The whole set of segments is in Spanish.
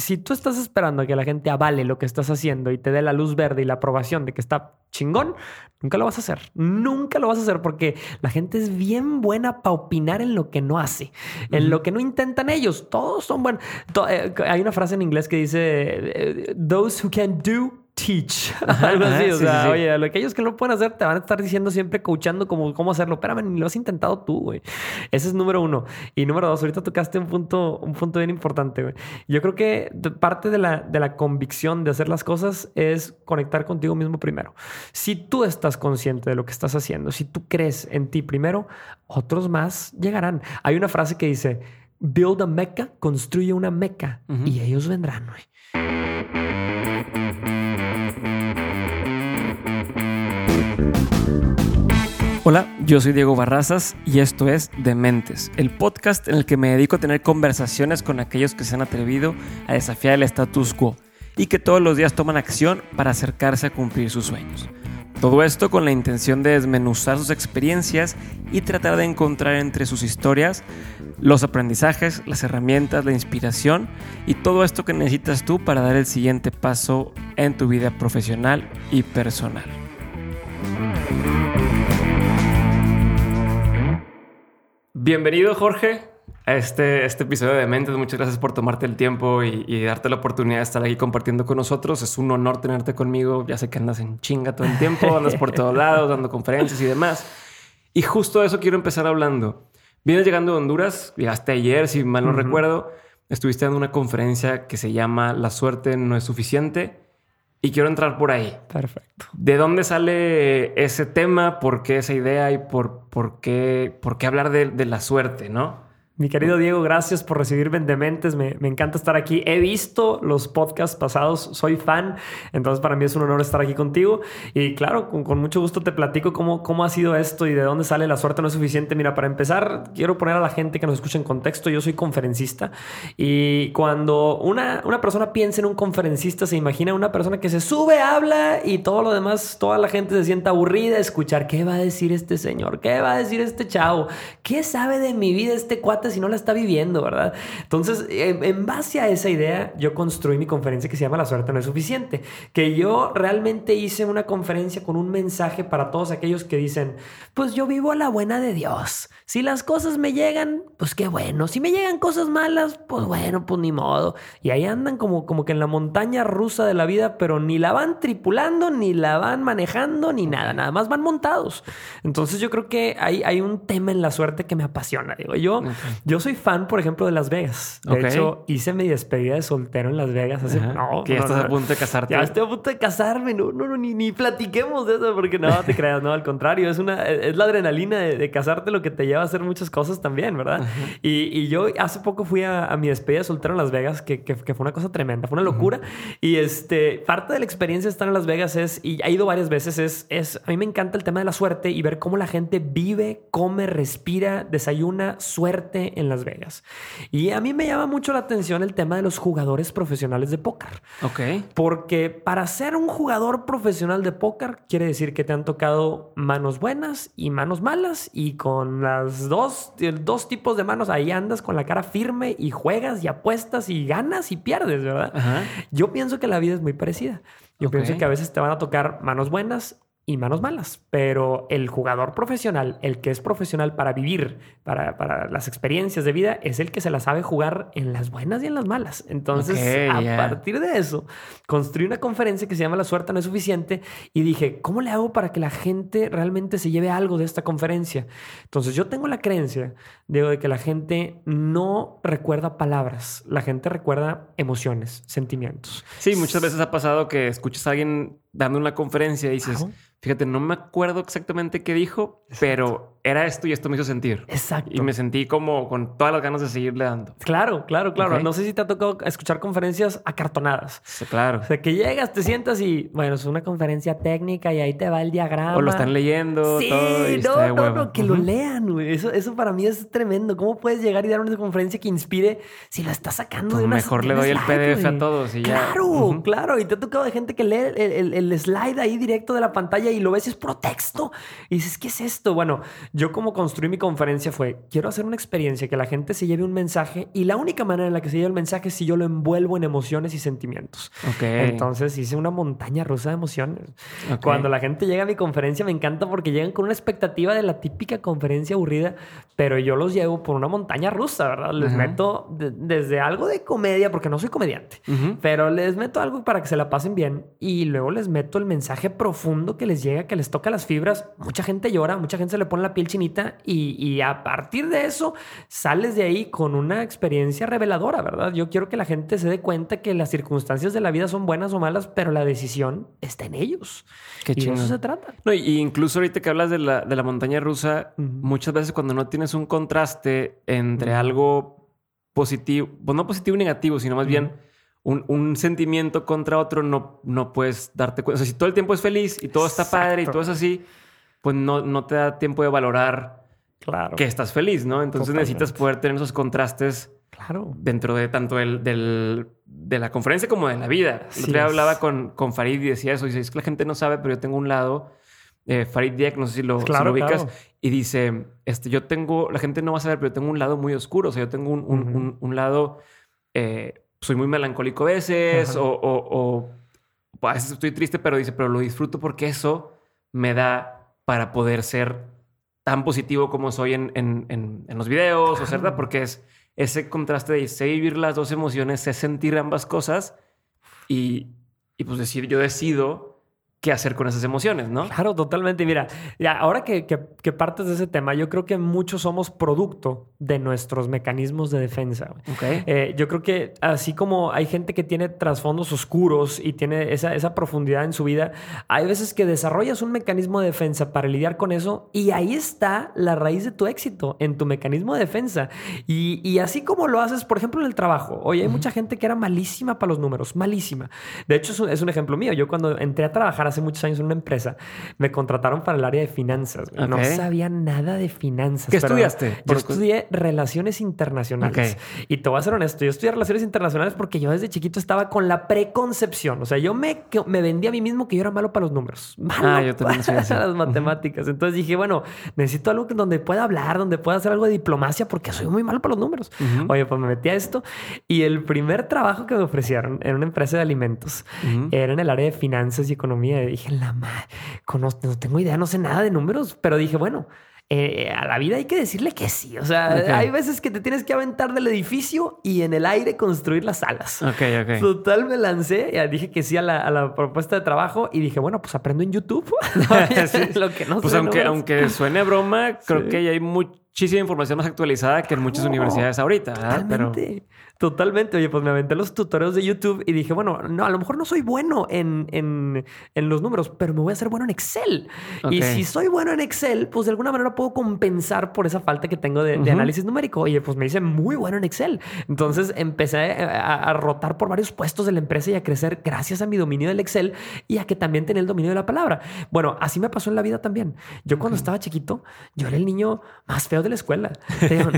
si tú estás esperando a que la gente avale lo que estás haciendo y te dé la luz verde y la aprobación de que está chingón, nunca lo vas a hacer. Nunca lo vas a hacer porque la gente es bien buena para opinar en lo que no hace, en lo que no intentan ellos. Todos son buenos. Eh, hay una frase en inglés que dice, eh, those who can do teach. Algo así. o sea, oye, lo que ellos que no pueden hacer te van a estar diciendo siempre, coachando cómo, cómo hacerlo. Espérame, ni lo has intentado tú, güey. Ese es número uno. Y número dos, ahorita tocaste un punto, un punto bien importante, güey. Yo creo que parte de la, de la convicción de hacer las cosas es conectar contigo mismo primero. Si tú estás consciente de lo que estás haciendo, si tú crees en ti primero, otros más llegarán. Hay una frase que dice, build a meca, construye una meca y ellos vendrán, güey. Hola, yo soy Diego Barrazas y esto es Dementes, el podcast en el que me dedico a tener conversaciones con aquellos que se han atrevido a desafiar el status quo y que todos los días toman acción para acercarse a cumplir sus sueños. Todo esto con la intención de desmenuzar sus experiencias y tratar de encontrar entre sus historias los aprendizajes, las herramientas, la inspiración y todo esto que necesitas tú para dar el siguiente paso en tu vida profesional y personal. Bienvenido, Jorge, a este, este episodio de Mentes. Muchas gracias por tomarte el tiempo y, darte la oportunidad de estar aquí compartiendo con nosotros. Es un honor tenerte conmigo. Ya sé que andas en chinga todo el tiempo, andas por todos lados, dando conferencias y demás. Y justo de eso quiero empezar hablando. Vienes llegando de Honduras, llegaste ayer, si mal no recuerdo. Estuviste dando una conferencia que se llama La suerte no es suficiente. Y quiero entrar por ahí. Perfecto. ¿De dónde sale ese tema? ¿Por qué esa idea? ¿Y por, por, qué, por qué hablar de, de la suerte, no? Mi querido Diego, gracias por recibirme en Dementes. Me, me, encanta estar aquí. He visto los podcasts pasados, soy fan, entonces para mí es un honor estar aquí contigo. Y claro, con, con, mucho gusto te platico cómo, cómo ha sido esto y de dónde sale la suerte no es suficiente. Mira, para empezar, quiero poner a la gente que nos escucha en contexto. Yo soy conferencista y cuando una, una persona piensa en un conferencista, se imagina una persona que se sube, habla y todo lo demás, toda la gente se sienta aburrida a escuchar qué va a decir este señor, qué va a decir este chavo, qué sabe de mi vida este cuate si no la está viviendo, ¿verdad? Entonces, en, base a esa idea, yo construí mi conferencia que se llama La suerte no es suficiente, que yo realmente hice una conferencia con un mensaje para todos aquellos que dicen, pues yo vivo a la buena de Dios. Si las cosas me llegan, pues qué bueno. Si me llegan cosas malas, pues bueno, pues ni modo. Y ahí andan como, como que en la montaña rusa de la vida, pero ni la van tripulando, ni la van manejando, ni nada. Nada más van montados. Entonces yo creo que hay, hay un tema en la suerte que me apasiona. Digo, yo, yo soy fan, por ejemplo, de Las Vegas. De hecho, hice mi despedida de soltero en Las Vegas hace... No, que ya estás a punto de casarte. Ya estoy a punto de casarme. No, no, no, ni, ni platiquemos de eso porque no te creas. No, al contrario. Es, una, es la adrenalina de, de casarte lo que te lleva a hacer muchas cosas también, ¿verdad? Y, y, yo hace poco fui a, mi despedida soltero en Las Vegas, que, que, fue una cosa tremenda, fue una locura. Y este, parte de la experiencia de estar en Las Vegas es, y ha ido varias veces, es, es, a mí me encanta el tema de la suerte y ver cómo la gente vive, come, respira, desayuna suerte en Las Vegas. Y a mí me llama mucho la atención el tema de los jugadores profesionales de póker. Ok. Porque para ser un jugador profesional de póker quiere decir que te han tocado manos buenas y manos malas y con las dos, dos tipos de manos, ahí andas con la cara firme y juegas y apuestas y ganas y pierdes, ¿verdad? Yo pienso que la vida es muy parecida. Yo pienso que a veces te van a tocar manos buenas y manos malas. Pero el jugador profesional, el que es profesional para vivir, para, para, las experiencias de vida, es el que se la sabe jugar en las buenas y en las malas. Entonces, a partir de eso, construí una conferencia que se llama La suerte no es suficiente y dije, ¿cómo le hago para que la gente realmente se lleve algo de esta conferencia? Entonces, yo tengo la creencia de que la gente no recuerda palabras, la gente recuerda emociones, sentimientos. Sí, muchas veces ha pasado que escuchas a alguien dando una conferencia y dices, fíjate, no me acuerdo exactamente qué dijo, pero era esto y esto me hizo sentir. Exacto. Y me sentí como con todas las ganas de seguirle dando. Claro, claro, claro. No sé si te ha tocado escuchar conferencias acartonadas. Sí, claro. O sea, que llegas, te sientas y, bueno, es una conferencia técnica y ahí te va el diagrama. O lo están leyendo. Sí, todo no, no, no, que lo lean, güey. Eso, eso para mí es tremendo. ¿Cómo puedes llegar y dar una conferencia que inspire si la estás sacando pues de una Mejor le doy el PDF a todos y ya. Claro, claro. Y te ha tocado de gente que lee el, el, el, slide ahí directo de la pantalla y lo ves y es pro texto. Y dices, ¿qué es esto? Bueno, Yo como construí mi conferencia fue, quiero hacer una experiencia que la gente se lleve un mensaje y la única manera en la que se lleve el mensaje es si yo lo envuelvo en emociones y sentimientos. Entonces hice una montaña rusa de emociones. Cuando la gente llega a mi conferencia me encanta porque llegan con una expectativa de la típica conferencia aburrida, pero yo los llevo por una montaña rusa, ¿verdad? Les meto desde algo de comedia, porque no soy comediante, pero les meto algo para que se la pasen bien y luego les meto el mensaje profundo que les llega, que les toca las fibras. Mucha gente llora, mucha gente se le pone la piel chinita y, a partir de eso sales de ahí con una experiencia reveladora, ¿verdad? Yo quiero que la gente se dé cuenta que las circunstancias de la vida son buenas o malas, pero la decisión está en ellos. Qué y de eso se trata. No, y incluso ahorita que hablas de la, de la montaña rusa, muchas veces cuando no tienes un contraste entre algo positivo, pues no positivo y negativo, sino más bien un, sentimiento contra otro, no, no puedes darte cuenta. O sea, si todo el tiempo es feliz y todo está padre y todo es así, pues no, no te da tiempo de valorar claro. que estás feliz, ¿no? Entonces necesitas poder tener esos contrastes claro. dentro de tanto el, del, de la conferencia como de la vida. Sí hablaba con, con Farid y decía eso. Dice, es que la gente no sabe, pero yo tengo un lado... Eh, Farid Diek, no sé si lo, ubicas, y dice, este, yo tengo, la gente no va a saber, pero yo tengo un lado muy oscuro, o sea, yo tengo un, un, un, lado eh, soy muy melancólico a veces o, a veces estoy triste, pero dice, pero lo disfruto porque eso me da para poder ser tan positivo como soy en, en, los videos, o ¿verdad? Porque es ese contraste de sé vivir las dos emociones, sé sentir ambas cosas y, y pues decir, yo decido qué hacer con esas emociones, ¿no? Claro, totalmente. Mira, ya, ahora que, que, partes de ese tema, yo creo que muchos somos producto de nuestros mecanismos de defensa. Okay. Eh, yo creo que así como hay gente que tiene trasfondos oscuros y tiene esa, esa profundidad en su vida, hay veces que desarrollas un mecanismo de defensa para lidiar con eso y ahí está la raíz de tu éxito, en tu mecanismo de defensa. Y, y así como lo haces, por ejemplo, en el trabajo. Oye, hay mucha gente que era malísima para los números, malísima. De hecho, es un, es un ejemplo mío. Yo cuando entré a trabajar hace muchos años en una empresa, me contrataron para el área de finanzas. No sabía nada de finanzas. ¿Qué estudiaste? Yo estudié relaciones internacionales. Y te voy a ser honesto, yo estudié relaciones internacionales porque yo desde chiquito estaba con la preconcepción. O sea, yo me, me vendí a mí mismo que yo era malo para los números. Malo ah, yo también soy para las matemáticas. Entonces dije, bueno, necesito algo donde pueda hablar, donde pueda hacer algo de diplomacia porque soy muy malo para los números. Oye, pues me metí a esto y el primer trabajo que me ofrecieron en una empresa de alimentos era en el área de finanzas y economía dije, la madre, no tengo idea, no sé nada de números, pero dije, bueno, eh, a la vida hay que decirle que sí. O sea, hay veces que te tienes que aventar del edificio y en el aire construir las alas. Ok, ok. Total, me lancé, ya dije que sí a la, propuesta de trabajo y dije, bueno, pues aprendo en YouTube. Lo que no pues aunque, aunque suene broma, creo que hay muchísima información más actualizada que en muchas universidades ahorita. Totalmente. Totalmente. Oye, pues me aventé los tutoriales de YouTube y dije, bueno, no, a lo mejor no soy bueno en, en, en los números, pero me voy a hacer bueno en Excel. Y si soy bueno en Excel, pues de alguna manera puedo compensar por esa falta que tengo de, análisis numérico. Oye, pues me hice muy bueno en Excel. Entonces empecé a, rotar por varios puestos de la empresa y a crecer gracias a mi dominio del Excel y a que también tenía el dominio de la palabra. Bueno, así me pasó en la vida también. Yo cuando estaba chiquito, yo era el niño más feo de la escuela.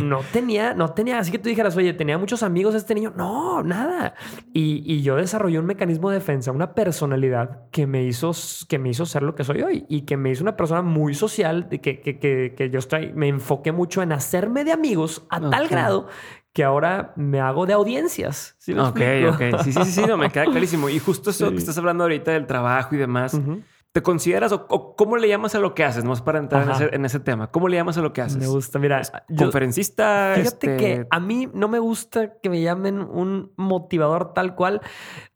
no tenía, no tenía, así que tú dijeras, oye, tenía muchos amigos este niño. No, nada. Y, yo desarrollé un mecanismo de defensa, una personalidad que me hizo, que me hizo ser lo que soy hoy y que me hizo una persona muy social, que, que, que, yo estoy, me enfoqué mucho en hacerme de amigos a tal grado que ahora me hago de audiencias. ¿sí ok, ok. Sí, sí, sí, no, me queda clarísimo. Y justo eso que estás hablando ahorita del trabajo y demás. ¿Te consideras o, cómo le llamas a lo que haces? Más para entrar en ese, tema. ¿Cómo le llamas a lo que haces? Me gusta, mira. ¿Conferencista? Fíjate que este a mí no me gusta que me llamen un motivador tal cual.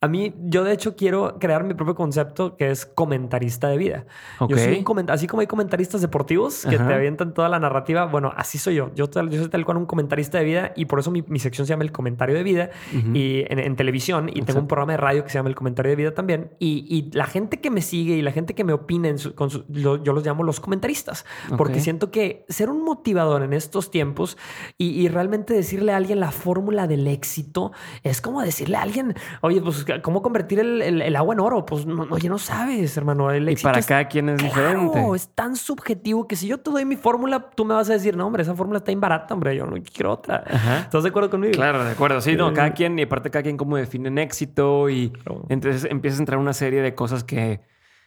A mí, yo de hecho quiero crear mi propio concepto que es comentarista de vida. Yo soy un así como hay comentaristas deportivos que te avientan toda la narrativa. Bueno, así soy yo. Yo, yo soy tal cual un comentarista de vida y por eso mi, sección se llama El Comentario de Vida y en, televisión y tengo un programa de radio que se llama El Comentario de Vida también. Y, y la gente que me sigue y la gente que me opina, con yo los llamo los comentaristas, porque siento que ser un motivador en estos tiempos y, realmente decirle a alguien la fórmula del éxito es como decirle a alguien, oye, pues, ¿cómo convertir el, agua en oro? Pues, no, oye, no sabes, hermano. El y para cada quien es diferente. Es tan subjetivo que si yo te doy mi fórmula, tú me vas a decir, no, hombre, esa fórmula está imbarata, hombre, yo no quiero otra. ¿Estás de acuerdo conmigo? Claro, de acuerdo. Sí, no, cada quien, y aparte cada quien cómo definen éxito y entonces empieza a entrar una serie de cosas que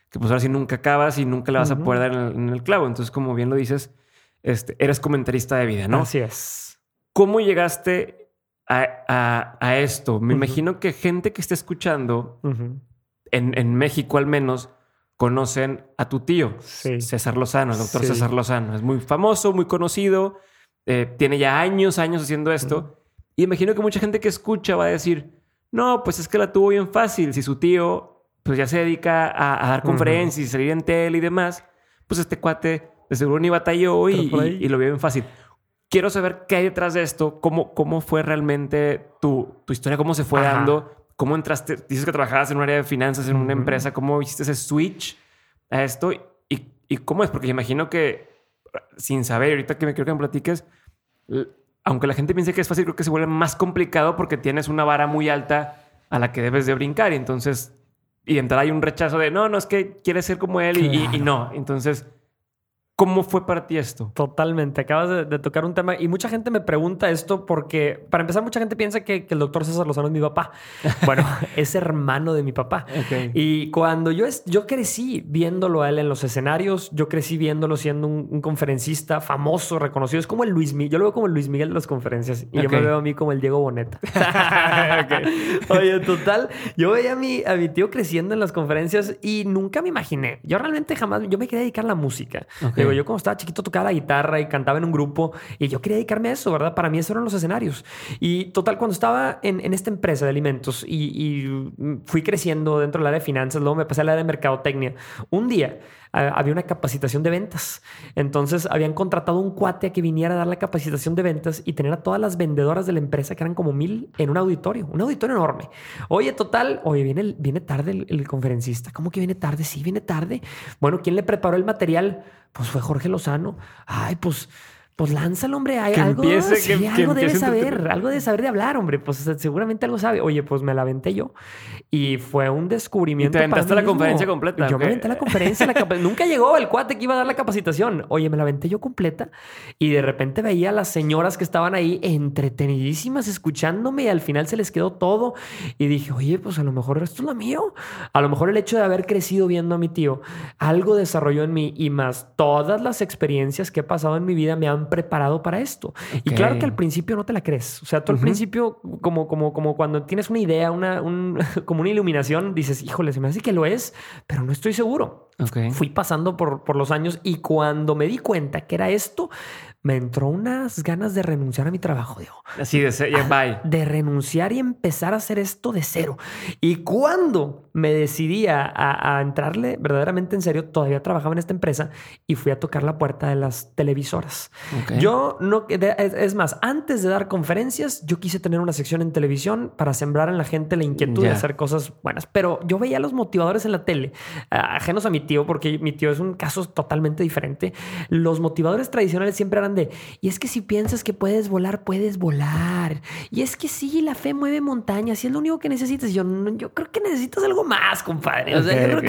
que pues ahora sí nunca acabas y nunca le vas a poder dar en el, clavo. Entonces, como bien lo dices, este, eres comentarista de vida, ¿no? Así es. ¿Cómo llegaste a, esto? Me imagino que gente que esté escuchando, en, México al menos, conocen a tu tío, César Lozano, el doctor César Lozano. Es muy famoso, muy conocido, eh, tiene ya años, años haciendo esto. Y imagino que mucha gente que escucha va a decir, no, pues es que la tuvo bien fácil. Si su tío pues ya se dedica a, dar conferencias y salir en tele y demás, pues este cuate de seguro ni batalló y, y, lo vio bien fácil. Quiero saber qué hay detrás de esto, cómo, cómo fue realmente tu, tu historia, cómo se fue dando, cómo entraste, dices que trabajabas en un área de finanzas, en una empresa, cómo hiciste ese switch a esto y, y cómo es, porque imagino que sin saber, ahorita que me quiero que me platiques, aunque la gente piense que es fácil, creo que se vuelve más complicado porque tienes una vara muy alta a la que debes de brincar. Y entonces y entrar hay un rechazo de no, no es que quieres ser como él y, no. Entonces ¿Cómo fue para ti esto? Totalmente. Acabas de, tocar un tema y mucha gente me pregunta esto porque, para empezar, mucha gente piensa que, el doctor César Lozano es mi papá. Bueno, es hermano de mi papá. Y cuando yo, es, yo crecí viéndolo a él en los escenarios, yo crecí viéndolo siendo un, conferencista famoso, reconocido. Es como el Luis Miguel. Yo lo veo como el Luis Miguel de las conferencias y yo me veo a mí como el Diego Boneta. Oye, total, yo veía a mi, a mi tío creciendo en las conferencias y nunca me imaginé. Yo realmente jamás, yo me quería dedicar a la música yo cuando estaba chiquito tocaba la guitarra y cantaba en un grupo y yo quería dedicarme a eso, ¿verdad? Para mí eso eran los escenarios. Y total, cuando estaba en, esta empresa de alimentos y, fui creciendo dentro del área de finanzas, luego me pasé al área de mercadotecnia, un día había una capacitación de ventas. Entonces habían contratado un cuate a que viniera a dar la capacitación de ventas y tener a todas las vendedoras de la empresa, que eran como mil, en un auditorio, un auditorio enorme. Oye, total, oye, viene, viene tarde el, el conferencista. ¿Cómo que viene tarde? Sí, viene tarde. Bueno, ¿quién le preparó el material? Pues fue Jorge Lozano. Ay, pues pues lánzalo, hombre. Hay algo, sí, algo debe saber, algo debe saber de hablar, hombre. Pues seguramente algo sabe. Oye, pues me la aventé yo. Y fue un descubrimiento. ¿Y te aventaste la conferencia completa. Yo me aventé la conferencia. Nunca llegó el cuate que iba a dar la capacitación. Oye, me la aventé yo completa. Y de repente veía a las señoras que estaban ahí entretenidísimas escuchándome y al final se les quedó todo. Y dije, oye, pues a lo mejor esto es lo mío. A lo mejor el hecho de haber crecido viendo a mi tío, algo desarrolló en mí y más todas las experiencias que he pasado en mi vida me han preparado para esto. Y claro que al principio no te la crees. O sea, tú al principio, como, como, como cuando tienes una idea, una, como una iluminación, dices, híjole, se me hace que lo es, pero no estoy seguro. Fui pasando por, por los años y cuando me di cuenta que era esto, me entró unas ganas de renunciar a mi trabajo, digo. Así de, bye. de renunciar y empezar a hacer esto de cero. Y cuando me decidí a, entrarle verdaderamente en serio, todavía trabajaba en esta empresa y fui a tocar la puerta de las televisoras. Yo no, es más, antes de dar conferencias, yo quise tener una sección en televisión para sembrar en la gente la inquietud de hacer cosas buenas, pero yo veía los motivadores en la tele, ajenos a mi tío, porque mi tío es un caso totalmente diferente. Los motivadores tradicionales siempre eran y es que si piensas que puedes volar, puedes volar. Y es que sí, la fe mueve montañas y es lo único que necesitas. Yo, yo creo que necesitas algo más, compadre. O sea,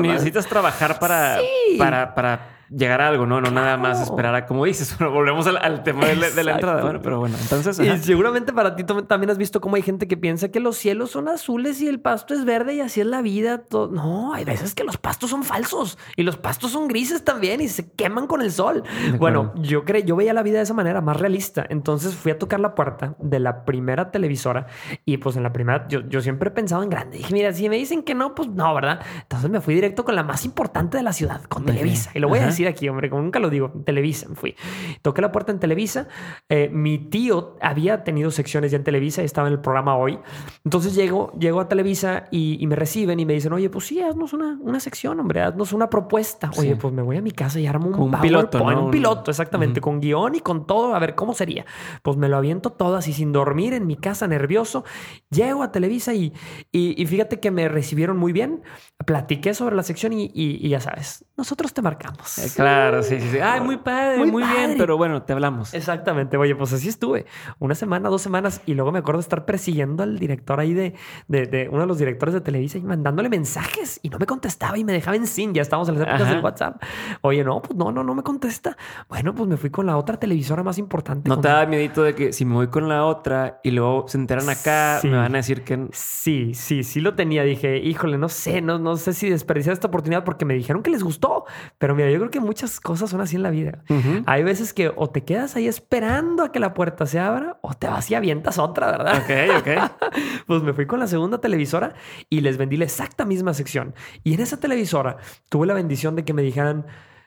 necesitas trabajar para, para, para llegar a algo, ¿no? No nada más esperar a, como dices, volvemos al, tema de, la entrada. Bueno, pero bueno, entonces... Y seguramente para ti también has visto cómo hay gente que piensa que los cielos son azules y el pasto es verde y así es la vida. No, hay veces que los pastos son falsos y los pastos son grises también y se queman con el sol. Bueno, yo creo, yo veía la vida de esa manera, más realista. Entonces fui a tocar la puerta de la primera televisora y pues en la primera yo, yo siempre he pensado en grande. Dije, mira, si me dicen que no, pues no, ¿verdad? Entonces me fui directo con la más importante de la ciudad, con Televisa. Y lo voy a decir aquí, hombre, como nunca lo digo, Televisa fui. Toqué la puerta en Televisa. Eh, mi tío había tenido secciones ya en Televisa y estaba en el programa hoy. Entonces llego, llego a Televisa y, me reciben y me dicen, oye, pues sí, haznos una, una sección, hombre, haznos una propuesta. Oye, pues me voy a mi casa y armo un, piloto, un piloto, exactamente, con guion y con todo, a ver cómo sería. Pues me lo aviento todo así sin dormir en mi casa, nervioso. Llego a Televisa y, y, fíjate que me recibieron muy bien. Platiqué sobre la sección y, y ya sabes, nosotros te marcamos. Eh, claro, sí, sí, sí. Ay, muy padre, muy, bien, pero bueno, te hablamos. Exactamente. Oye, pues así estuve. Una semana, dos semanas, y luego me acuerdo de estar persiguiendo al director ahí de, de, uno de los directores de Televisa y mandándole mensajes y no me contestaba y me dejaba en sin. Ya estábamos en las épocas del WhatsApp. Oye, no, pues no, no, no me contesta. Bueno, pues me fui con la otra televisora más importante. ¿No te miedito de que si me voy con la otra y luego se enteran acá, me van a decir que... Sí, sí, sí lo tenía. Dije, híjole, no sé, no, no sé si desperdiciar esta oportunidad porque me dijeron que les gustó pero mira, yo creo que muchas cosas son así en la vida. Hay veces que o te quedas ahí esperando a que la puerta se abra o te vas y avientas otra, ¿verdad? Ok, ok. pues me fui con la segunda televisora y les vendí la exacta misma sección. Y en esa televisora tuve la bendición de que me dijeran,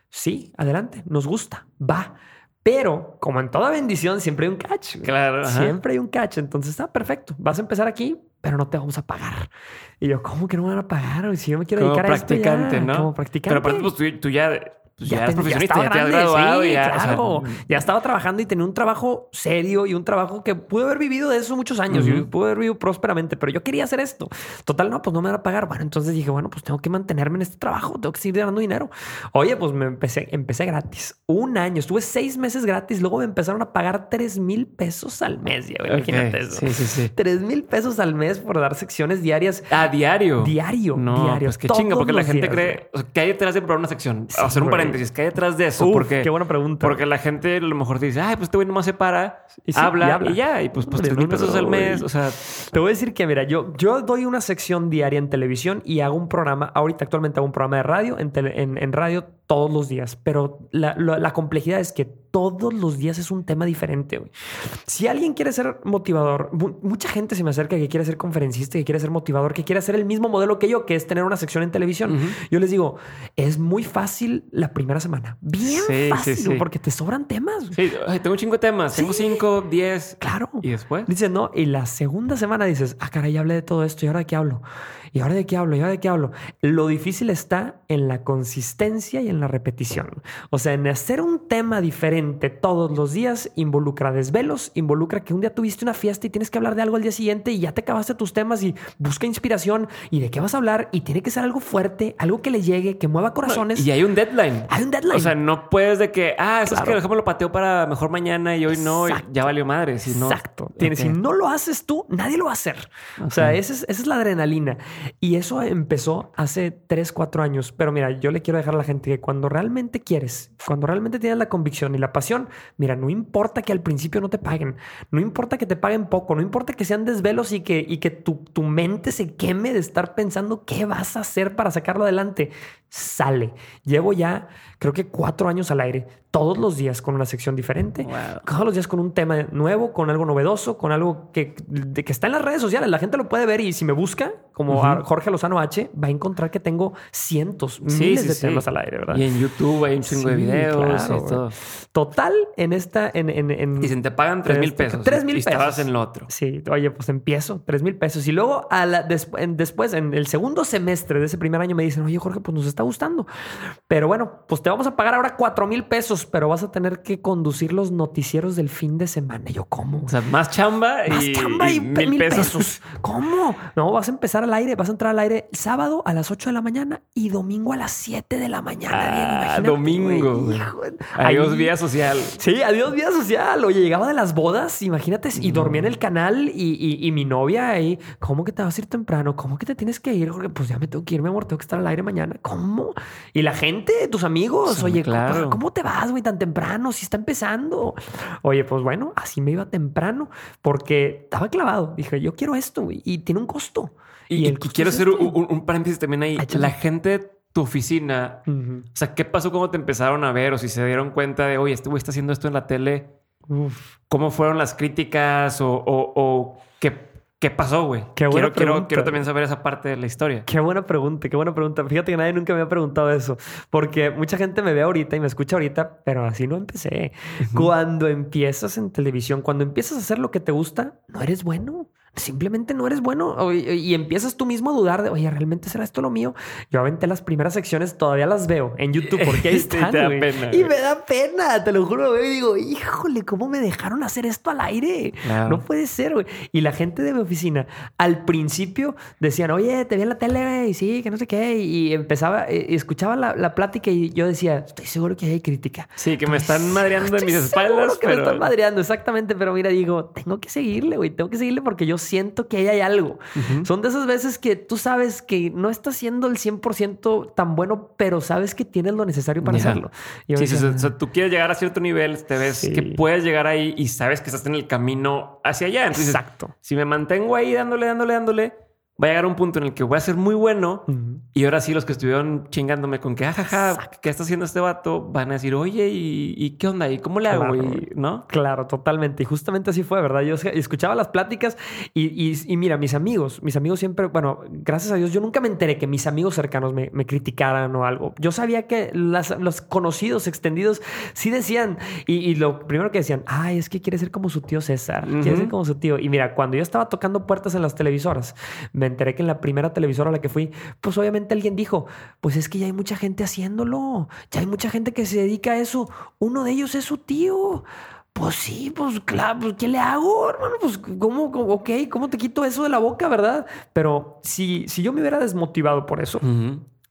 sí, adelante, nos gusta, va. Pero como en toda bendición, siempre hay un catch. Claro. Siempre hay un catch. Entonces está perfecto. Vas a empezar aquí, pero no te vamos a pagar. Y yo, ¿cómo que no me van a pagar? Si yo me quiero dedicar a esto ya, ¿no? Como practicante. Pero aparte, pues tú ya pues ya, profesionista, ya, te graduado. ya, ya estaba trabajando y tenía un trabajo serio y un trabajo que pude haber vivido de eso muchos años. Yo pude haber vivido prósperamente, pero yo quería hacer esto. Total, no, pues no me van a pagar. Bueno, entonces dije, bueno, pues tengo que mantenerme en este trabajo, tengo que seguir ganando dinero. Oye, pues me empecé, empecé gratis. Un año, estuve seis meses gratis, luego me empezaron a pagar tres mil pesos al mes. imagínate eso. Sí, sí, sí. Tres mil pesos al mes por dar secciones diarias. ¿A diario? Diario, no, diario. Pues qué chinga, porque la gente cree que hay detrás de probar una sección. hacer un paréntesis, ¿qué hay detrás de eso? porque, qué buena pregunta. Porque la gente a lo mejor dice, ay, pues este güey nomás se para, y habla, y, ya, y pues, pues tres mil pesos al mes. O sea, te voy a decir que, mira, yo, yo doy una sección diaria en televisión y hago un programa, ahorita actualmente hago un programa de radio, en, en, en radio todos los días, pero la, la, complejidad es que todos los días es un tema diferente. Si alguien quiere ser motivador, mucha gente se me acerca que quiere ser conferencista, que quiere ser motivador, que quiere hacer el mismo modelo que yo, que es tener una sección en televisión. Yo les digo, es muy fácil la primera semana. Bien fácil, porque te sobran temas. Sí, tengo de temas, tengo cinco, diez. Claro. Y después. Dices, no, y la segunda semana dices, ah, caray, ya hablé de todo esto y ahora de qué hablo. ¿Y ahora de qué hablo? ¿Y ahora de qué hablo? Lo difícil está en la consistencia y en la repetición. O sea, en hacer un tema diferente todos los días involucra desvelos, involucra que un día tuviste una fiesta y tienes que hablar de algo al día siguiente y ya te acabaste tus temas y busca inspiración y de qué vas a hablar y tiene que ser algo fuerte, algo que le llegue, que mueva corazones. y hay un deadline. Hay un deadline. O sea, no puedes de que, ah, eso es que dejamos lo pateo para mejor mañana y hoy no, ya valió madre. Si no, Exacto. Tienes, Si no lo haces tú, nadie lo va a hacer. O sea, esa es, esa es la adrenalina. Y eso empezó hace 3, 4 años. Pero mira, yo le quiero dejar a la gente que cuando realmente quieres, cuando realmente tienes la convicción y la pasión, mira, no importa que al principio no te paguen, no importa que te paguen poco, no importa que sean desvelos y que, y que tu, tu mente se queme de estar pensando qué vas a hacer para sacarlo adelante. Sale. Llevo ya, creo que cuatro años al aire todos los días con una sección diferente, todos los días con un tema nuevo, con algo novedoso, con algo que, que está en las redes sociales. La gente lo puede ver y si me busca, como Jorge Lozano H, va a encontrar que tengo cientos, miles de temas al aire, ¿verdad? Y en YouTube hay un chingo de videos y todo. Total, en esta... En, en, y si te pagan tres mil pesos. Tres mil pesos. Y estabas en lo otro. Sí, oye, pues empiezo, tres mil pesos. Y luego a la, después, en el segundo semestre de ese primer año, me dicen, oye, Jorge, pues nos está gustando. Pero bueno, pues te vamos a pagar ahora cuatro mil pesos pero vas a tener que conducir los noticieros del fin de semana. Y yo, ¿cómo? O sea, más chamba más y, chamba y, mil, pesos. ¿Cómo? No, vas a empezar al aire, vas a entrar al aire sábado a las 8 de la mañana y domingo a las 7 de la mañana. Ah, domingo. adiós vida social. Sí, adiós vida social. Oye, llegaba de las bodas, imagínate, y dormía en el canal y, y, mi novia ahí, ¿cómo que te vas a ir temprano? ¿Cómo que te tienes que ir? Porque pues ya me tengo que ir, mi amor, tengo que estar al aire mañana. ¿Cómo? Y la gente, tus amigos, oye, claro. ¿cómo te vas, güey, tan temprano? Si está empezando. Oye, pues bueno, así me iba temprano porque estaba clavado. Dije, yo quiero esto güey, y tiene un costo. Y, el quiero hacer este. un, paréntesis también ahí. La gente tu oficina, o sea, ¿qué pasó cuando te empezaron a ver o si se dieron cuenta de, oye, este güey está haciendo esto en la tele? ¿Cómo fueron las críticas o, o, o qué ¿Qué pasó, güey? Quiero, quiero, quiero, también saber esa parte de la historia. Qué buena pregunta, qué buena pregunta. Fíjate que nadie nunca me ha preguntado eso, porque mucha gente me ve ahorita y me escucha ahorita, pero así no empecé. Cuando empiezas en televisión, cuando empiezas a hacer lo que te gusta, no eres bueno simplemente no eres bueno y empiezas tú mismo a dudar de, oye, ¿realmente será esto lo mío? Yo aventé las primeras secciones, todavía las veo en YouTube porque ahí están. y, me da pena, te lo juro, veo y digo, híjole, ¿cómo me dejaron hacer esto al aire? No puede ser, güey. Y la gente de mi oficina al principio decían, oye, te vi en la tele, y sí, que no sé qué. Y empezaba, y escuchaba la, plática y yo decía, estoy seguro que hay crítica. Sí, que me están madreando en mis espaldas. Que me están madreando, exactamente. Pero mira, digo, tengo que seguirle, güey, tengo que seguirle porque yo siento que ahí hay algo. Son de esas veces que tú sabes que no estás siendo el 100% tan bueno, pero sabes que tienes lo necesario para hacerlo. sí, sí, o sea, tú quieres llegar a cierto nivel, te ves que puedes llegar ahí y sabes que estás en el camino hacia allá. Exacto. Si me mantengo ahí dándole, dándole, dándole, va a llegar un punto en el que voy a ser muy bueno y ahora sí los que estuvieron chingándome con que, ajaja, ah, ¿qué está haciendo este vato? Van a decir, oye, ¿y, qué onda? ¿Y cómo le hago? ¿No? Claro, totalmente. Y justamente así fue, ¿verdad? Yo escuchaba las pláticas y, mira, mis amigos, mis amigos siempre, bueno, gracias a Dios, yo nunca me enteré que mis amigos cercanos me, criticaran o algo. Yo sabía que los conocidos extendidos sí decían, y, lo primero que decían, ay, es que quiere ser como su tío César, quiere ser como su tío. Y mira, cuando yo estaba tocando puertas en las televisoras, me enteré que en la primera televisora a la que fui, pues obviamente alguien dijo, pues es que ya hay mucha gente haciéndolo, ya hay mucha gente que se dedica a eso. Uno de ellos es su tío. Pues sí, pues claro, pues ¿qué le hago, hermano? Pues cómo, ok, ¿cómo te quito eso de la boca, verdad? Pero si, si yo me hubiera desmotivado por eso,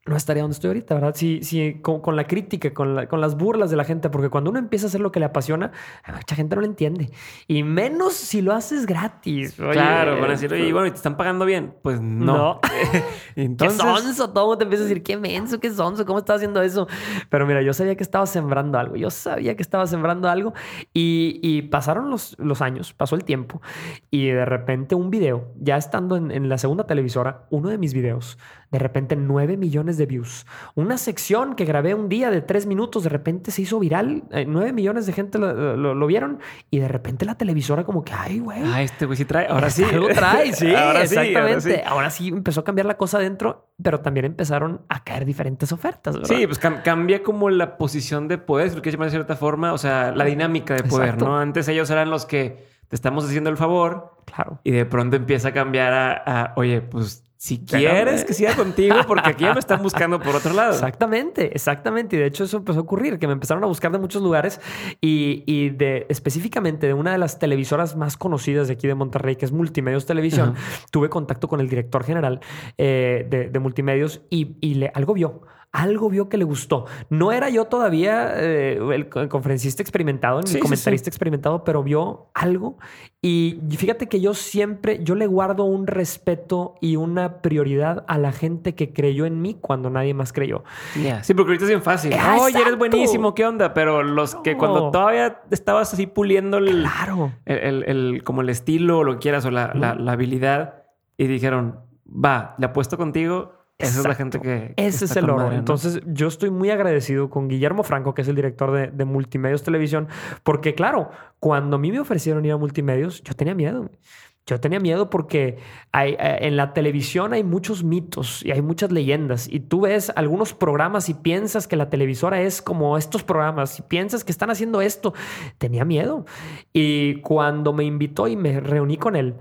no estaría donde estoy ahorita, ¿verdad? Sí, sí, con, la crítica, con, las burlas de la gente, porque cuando uno empieza a hacer lo que le apasiona, mucha gente no lo entiende. Y menos si lo haces gratis. claro, van a decir, oye, bueno, ¿y te están pagando bien? Pues no. Entonces... ¡Qué sonso! Todo te empieza a decir, qué menso, qué sonso, ¿cómo estás haciendo eso? Pero mira, yo sabía que estaba sembrando algo. Yo sabía que estaba sembrando algo. Y, pasaron los, los, años, pasó el tiempo. Y de repente un video, ya estando en, en la segunda televisora, uno de mis videos de repente 9 millones de views. Una sección que grabé un día de 3 minutos, de repente se hizo viral, 9 eh, millones de gente lo, vieron y de repente la televisora como que, ay, güey. Ah, este güey sí trae, ahora sí. Algo trae, sí, exactamente. ahora sí. empezó a cambiar la cosa adentro, pero también empezaron a caer diferentes ofertas. Sí, pues cambia como la posición de poder, lo que llamar de cierta forma, o sea, la dinámica de poder, ¿no? Antes ellos eran los que te estamos haciendo el favor. Claro. Y de pronto empieza a cambiar a oye, pues si quieres que siga contigo, porque aquí ya me están buscando por otro lado. Exactamente, exactamente. Y de hecho eso empezó a ocurrir, que me empezaron a buscar de muchos lugares y, de específicamente de una de las televisoras más conocidas de aquí de Monterrey, que es Multimedios Televisión, tuve contacto con el director general eh, de, Multimedios y, y le, algo vio algo vio que le gustó. No era yo todavía eh, el, conferencista experimentado, ni el comentarista experimentado, pero vio algo. Y fíjate que yo siempre, yo le guardo un respeto y una prioridad a la gente que creyó en mí cuando nadie más creyó. Sí, porque ahorita es bien fácil. Oye, eres buenísimo, ¿qué onda? Pero los que cuando todavía estabas así puliendo el, claro. el, como el estilo o lo que quieras o la, la habilidad y dijeron, va, le apuesto contigo esa es la gente que. Ese es el oro. Entonces, yo estoy muy agradecido con Guillermo Franco, que es el director de, Multimedios Televisión, porque, claro, cuando a mí me ofrecieron ir a Multimedios, yo tenía miedo. Yo tenía miedo porque hay, eh, en la televisión hay muchos mitos y hay muchas leyendas. Y tú ves algunos programas y piensas que la televisora es como estos programas y piensas que están haciendo esto. Tenía miedo. Y cuando me invitó y me reuní con él,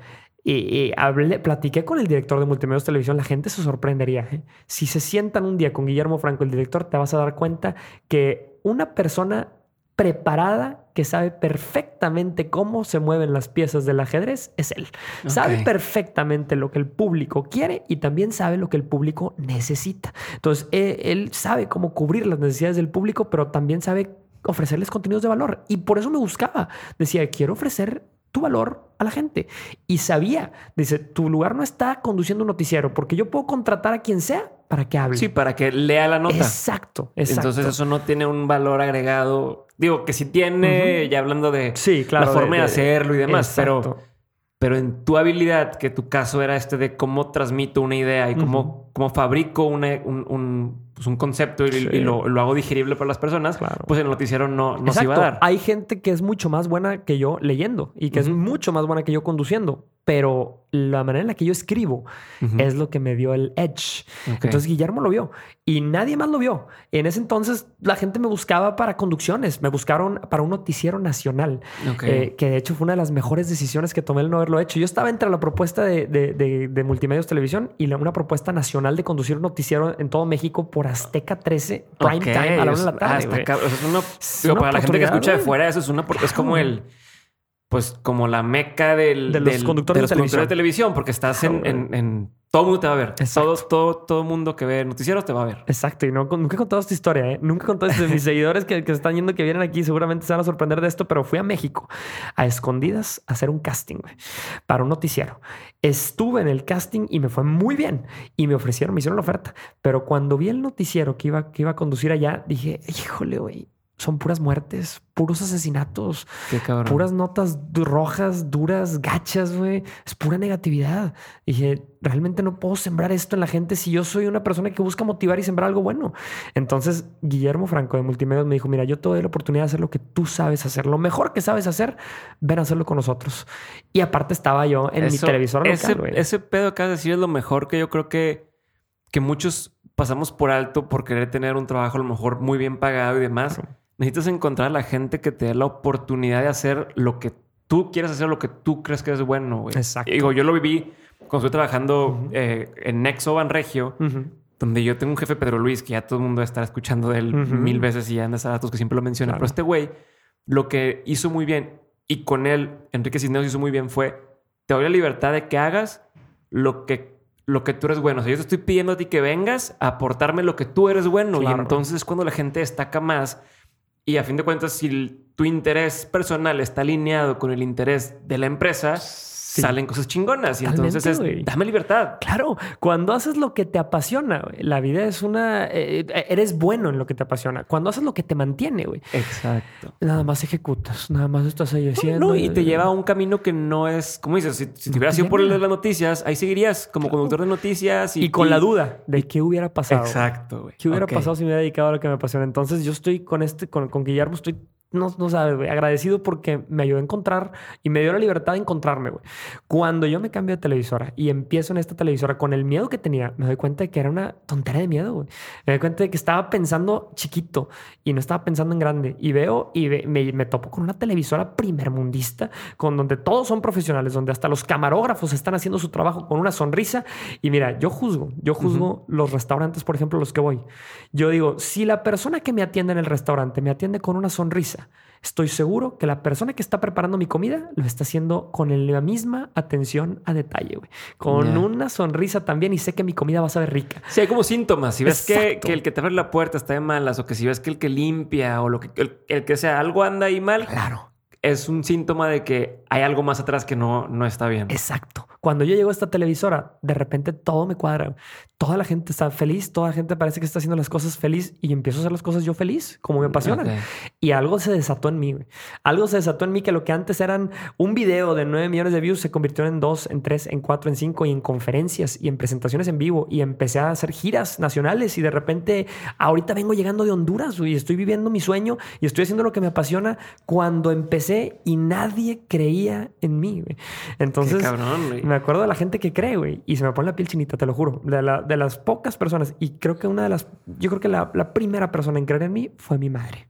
y, hablé, platiqué con el director de Multimedios Televisión, la gente se sorprendería. ¿eh? Si se sientan un día con Guillermo Franco, el director, te vas a dar cuenta que una persona preparada que sabe perfectamente cómo se mueven las piezas del ajedrez es él. Sabe perfectamente lo que el público quiere y también sabe lo que el público necesita. Entonces, él, él sabe cómo cubrir las necesidades del público, pero también sabe ofrecerles contenidos de valor. Y por eso me buscaba. Decía, quiero ofrecer tu valor a la gente. Y sabía, dice, tu lugar no está conduciendo un noticiero, porque yo puedo contratar a quien sea para que hable. Sí, para que lea la nota. Exacto, exacto. Entonces eso no tiene un valor agregado. Digo, que sí tiene, ya hablando de sí, claro, la forma de, hacerlo y demás, pero, pero en tu habilidad, que tu caso era este de cómo transmito una idea y cómo, cómo fabrico una, un pues, un concepto y, lo, hago digerible para las personas, pues el noticiero no, no se iba a dar. Hay gente que es mucho más buena que yo leyendo y que es mucho más buena que yo conduciendo, pero la manera en la que yo escribo es lo que me dio el edge. Entonces Guillermo lo vio y nadie más lo vio. En ese entonces la gente me buscaba para conducciones, me buscaron para un noticiero nacional, eh, que de hecho fue una de las mejores decisiones que tomé el no haberlo hecho. Yo estaba entre la propuesta de, de, Multimedios Televisión y la, una propuesta nacional de conducir un noticiero en todo México por Azteca 13, prime time a la hora de la tarde. es una, para la gente que escucha de fuera, eso es una es como el pues como la meca del, de los conductores, de, televisión. porque estás en, en, todo el mundo te va a ver. Todo, todo, todo mundo que ve noticieros te va a ver. Exacto. Y no, nunca he contado esta historia, ¿eh? Nunca he contado esto. Mis seguidores que, que están yendo, que vienen aquí, seguramente se van a sorprender de esto, pero fui a México a escondidas a hacer un casting para un noticiero. Estuve en el casting y me fue muy bien. Y me ofrecieron, me hicieron la oferta. Pero cuando vi el noticiero que iba, que iba a conducir allá, dije, híjole, güey, son puras muertes, puros asesinatos, puras notas rojas, duras, gachas, güey. Es pura negatividad. dije, realmente no puedo sembrar esto en la gente si yo soy una persona que busca motivar y sembrar algo bueno. Entonces, Guillermo Franco de Multimedios me dijo, mira, yo te doy la oportunidad de hacer lo que tú sabes hacer, lo mejor que sabes hacer, ven a hacerlo con nosotros. Y aparte estaba yo en mi televisor ese, Ese pedo que has de decir es lo mejor que yo creo que, que muchos pasamos por alto por querer tener un trabajo a lo mejor muy bien pagado y demás necesitas encontrar a la gente que te dé la oportunidad de hacer lo que tú quieres hacer, lo que tú crees que es bueno, güey. Exacto. digo, yo lo viví cuando estoy trabajando eh, en Nexo Regio, donde yo tengo un jefe, Pedro Luis, que ya todo el mundo estar escuchando de él mil veces y ya en datos que siempre lo menciona. Pero este güey, lo que hizo muy bien, y con él, Enrique Cisneros hizo muy bien, fue, te doy la libertad de que hagas lo que lo que tú eres bueno. O sea, yo te estoy pidiendo a ti que vengas a aportarme lo que tú eres bueno. Y entonces es cuando la gente destaca más y a fin de cuentas, si tu interés personal está alineado con el interés de la empresa, salen cosas chingonas. Y entonces es, dame libertad. Claro, cuando haces lo que te apasiona, la vida es una... Eh, eh, eres bueno en lo que te apasiona. Cuando haces lo que te mantiene, güey. Exacto. Nada más ejecutas, nada más estás ahí haciendo. No, y te lleva a un camino que no es... Como dices, si, te hubieras ido por las noticias, ahí seguirías como conductor de noticias. Y, con la duda de qué hubiera pasado. Exacto, güey. ¿Qué hubiera pasado si me hubiera dedicado a lo que me apasiona? Entonces yo estoy con este, con, con Guillermo, estoy no, no sabes, güey, agradecido porque me ayudó a encontrar y me dio la libertad de encontrarme, güey. Cuando yo me cambio de televisora y empiezo en esta televisora con el miedo que tenía, me doy cuenta de que era una tontera de miedo, güey. Me doy cuenta de que estaba pensando chiquito y no estaba pensando en grande. Y veo y me, me topo con una televisora primermundista, con donde todos son profesionales, donde hasta los camarógrafos están haciendo su trabajo con una sonrisa. Y mira, yo juzgo, yo juzgo los restaurantes, por ejemplo, los que voy. Yo digo, si la persona que me atiende en el restaurante me atiende con una sonrisa, Estoy seguro que la persona que está preparando mi comida lo está haciendo con la misma atención a detalle, güey. Con una sonrisa también y sé que mi comida va a saber rica. Sí, hay como síntomas. Si ves que, el que te abre la puerta está de malas o que si ves que el que limpia o lo que, el que sea algo anda ahí mal. Claro es un síntoma de que hay algo más atrás que no, no está bien. Exacto. Cuando yo llego a esta televisora, de repente todo me cuadra. Toda la gente está feliz, toda la gente parece que está haciendo las cosas feliz y empiezo a hacer las cosas yo feliz, como me apasionan. Y algo se desató en mí. Algo se desató en mí que lo que antes eran un video de 9 millones de views se convirtió en 2, en 3, en 4, en 5 y en conferencias y en presentaciones en vivo y empecé a hacer giras nacionales y de repente ahorita vengo llegando de Honduras y estoy viviendo mi sueño y estoy haciendo lo que me apasiona cuando empecé y nadie creía en mí, güey. Entonces, me acuerdo de la gente que cree, güey, y se me pone la piel chinita, te lo juro. De, de las pocas personas, y creo que una de las, yo creo que la, la primera persona en creer en mí fue mi madre.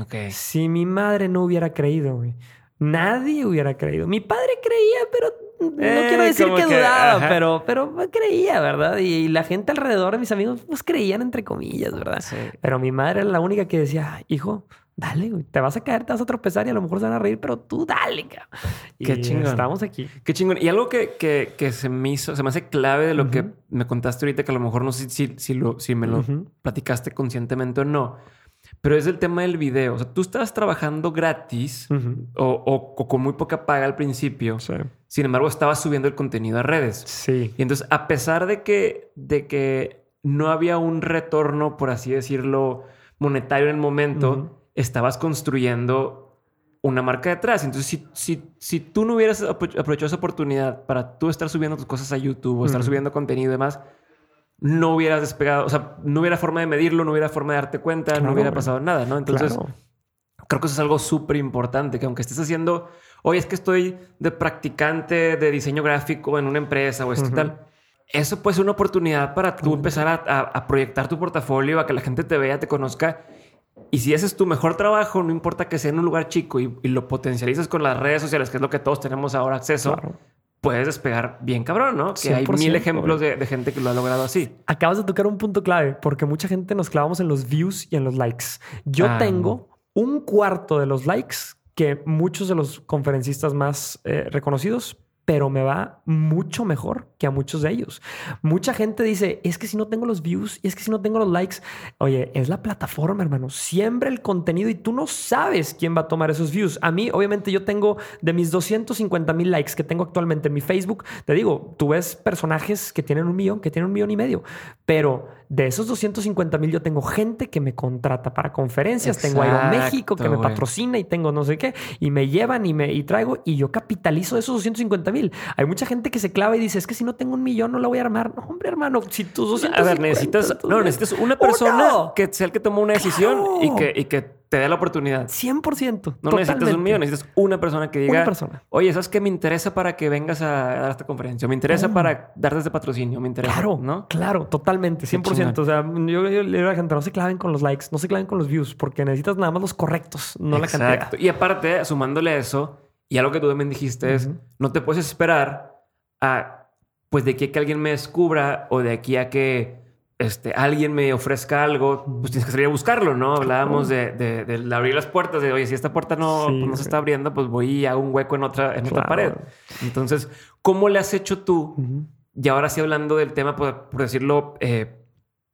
Okay. Si mi madre no hubiera creído, güey, nadie hubiera creído. Mi padre creía, pero no eh, quiero decir que, dudaba, pero, pero creía, ¿verdad? Y, la gente alrededor de mis amigos, pues creían entre comillas, ¿verdad? Pero mi madre era la única que decía, hijo, dale, güey, te vas a caer, te vas a tropezar y a lo mejor se van a reír, pero tú dale, cabrón. Qué chingón. Estamos aquí. Qué chingón. Y algo que, que, que, se me hizo, se me hace clave de lo que me contaste ahorita, que a lo mejor no sé si, si, lo, si me lo platicaste conscientemente o no, pero es el tema del video. O sea, tú estabas trabajando gratis o, o, con muy poca paga al principio. Sí. Sin embargo, estabas subiendo el contenido a redes. Sí. Y entonces, a pesar de que, de que no había un retorno, por así decirlo, monetario en el momento, estabas construyendo una marca detrás. Entonces, si, si, si tú no hubieras aprovechado esa oportunidad para tú estar subiendo tus cosas a YouTube o estar subiendo contenido y demás, no hubieras despegado, o sea, no hubiera forma de medirlo, no hubiera forma de darte cuenta, no hubiera pasado nada, ¿no? Entonces, creo que eso es algo súper importante, que aunque estés haciendo, hoy es que estoy de practicante de diseño gráfico en una empresa o esto y tal, eso puede ser una oportunidad para tú empezar a, a, proyectar tu portafolio, a que la gente te vea, te conozca y si ese es tu mejor trabajo, no importa que sea en un lugar chico y, lo potencializas con las redes sociales, que es lo que todos tenemos ahora acceso, puedes despegar bien cabrón, ¿no? Que hay mil ejemplos de, gente que lo ha logrado así. Acabas de tocar un punto clave, porque mucha gente nos clavamos en los views y en los likes. Yo ah. tengo un cuarto de los likes que muchos de los conferencistas más eh, reconocidos pero me va mucho mejor que a muchos de ellos. Mucha gente dice, es que si no tengo los views es que si no tengo los likes, oye, es la plataforma, hermano. Siembra el contenido y tú no sabes quién va a tomar esos views. A mí, obviamente, yo tengo de mis 250 mil likes que tengo actualmente en mi Facebook, te digo, tú ves personajes que tienen un millón, que tienen un millón y medio, pero de esos 250 mil yo tengo gente que me contrata para conferencias, tengo a México que me patrocina y tengo no sé qué, y me llevan y me y traigo y yo capitalizo esos 250 mil. Hay mucha gente que se clava y dice, es que si no tengo un millón no la voy a armar. No, hombre, hermano, si tus 250... A ver, necesitas, no, necesitas una persona que sea el que tomó una decisión y, que, y que te dé la oportunidad. 100%. No necesitas un millón, necesitas una persona que diga, una persona. oye, ¿sabes qué? Me interesa para que vengas a dar esta conferencia, me interesa para darte este patrocinio, me interesa. Claro, ¿no? Claro, totalmente, 100%. O sea, yo, le digo a la gente, no se claven con los likes, no se claven con los views, porque necesitas nada más los correctos, no la cantidad. Exacto. Y aparte, sumándole a eso, y algo que tú también dijiste es, no te puedes esperar a, pues, de aquí a que alguien me descubra o de aquí a que este, alguien me ofrezca algo, pues tienes que salir a buscarlo, ¿no? Hablábamos de, de, abrir las puertas, de, oye, si esta puerta no, pues, no se está abriendo, pues voy hago un hueco en otra, en otra pared. Entonces, ¿cómo le has hecho tú? Y ahora sí hablando del tema, por, decirlo, eh,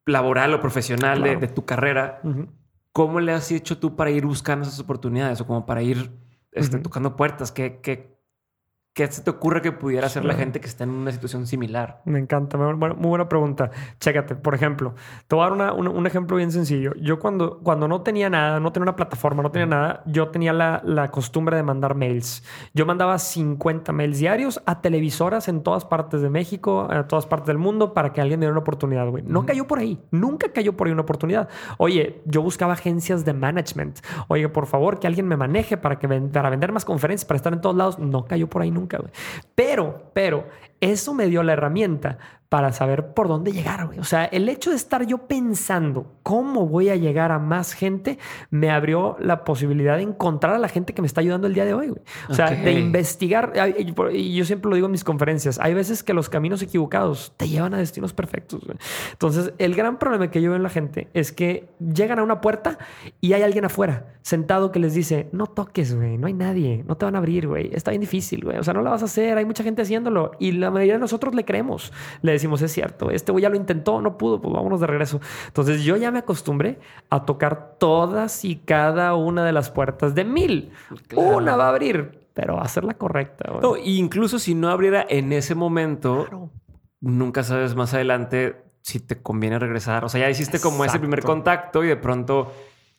laboral o profesional de, tu carrera, ¿cómo le has hecho tú para ir buscando esas oportunidades o como para ir este, tocando puertas? ¿Qué, qué, ¿Qué se te ocurre que pudiera hacer la gente que está en una situación similar? Me encanta, muy, buena pregunta. Chécate, por ejemplo, te voy a dar un ejemplo bien sencillo. Yo cuando, cuando no tenía nada, no tenía una plataforma, no tenía nada, yo tenía la, la costumbre de mandar mails. Yo mandaba 50 mails diarios a televisoras en todas partes de México, en todas partes del mundo, para que alguien me diera una oportunidad, güey. No cayó por ahí, nunca cayó por ahí una oportunidad. Oye, yo buscaba agencias de management. Oye, por favor, que alguien me maneje para, que, para vender más conferencias, para estar en todos lados. No cayó por ahí nunca pero, pero, eso me dio la herramienta para saber por dónde llegar. O sea, el hecho de estar yo pensando cómo voy a llegar a más gente me abrió la posibilidad de encontrar a la gente que me está ayudando el día de hoy. O sea, de investigar. Y yo siempre lo digo en mis conferencias. Hay veces que los caminos equivocados te llevan a destinos perfectos. Entonces, el gran problema que yo veo en la gente es que llegan a una puerta y hay alguien afuera sentado que les dice, no toques, güey, no hay nadie, no te van a abrir, güey, está bien difícil, güey. O sea, no la vas a hacer, hay mucha gente haciéndolo y la mayoría de nosotros le creemos. Le decimos, es cierto, este güey ya lo intentó, no pudo, pues vámonos de regreso. Entonces yo ya me acostumbré a tocar todas y cada una de las puertas de mil. Una va a abrir, pero va a ser la correcta. No, incluso si no abriera en ese momento, nunca sabes más adelante si te conviene regresar. O sea, ya hiciste como ese primer contacto y de pronto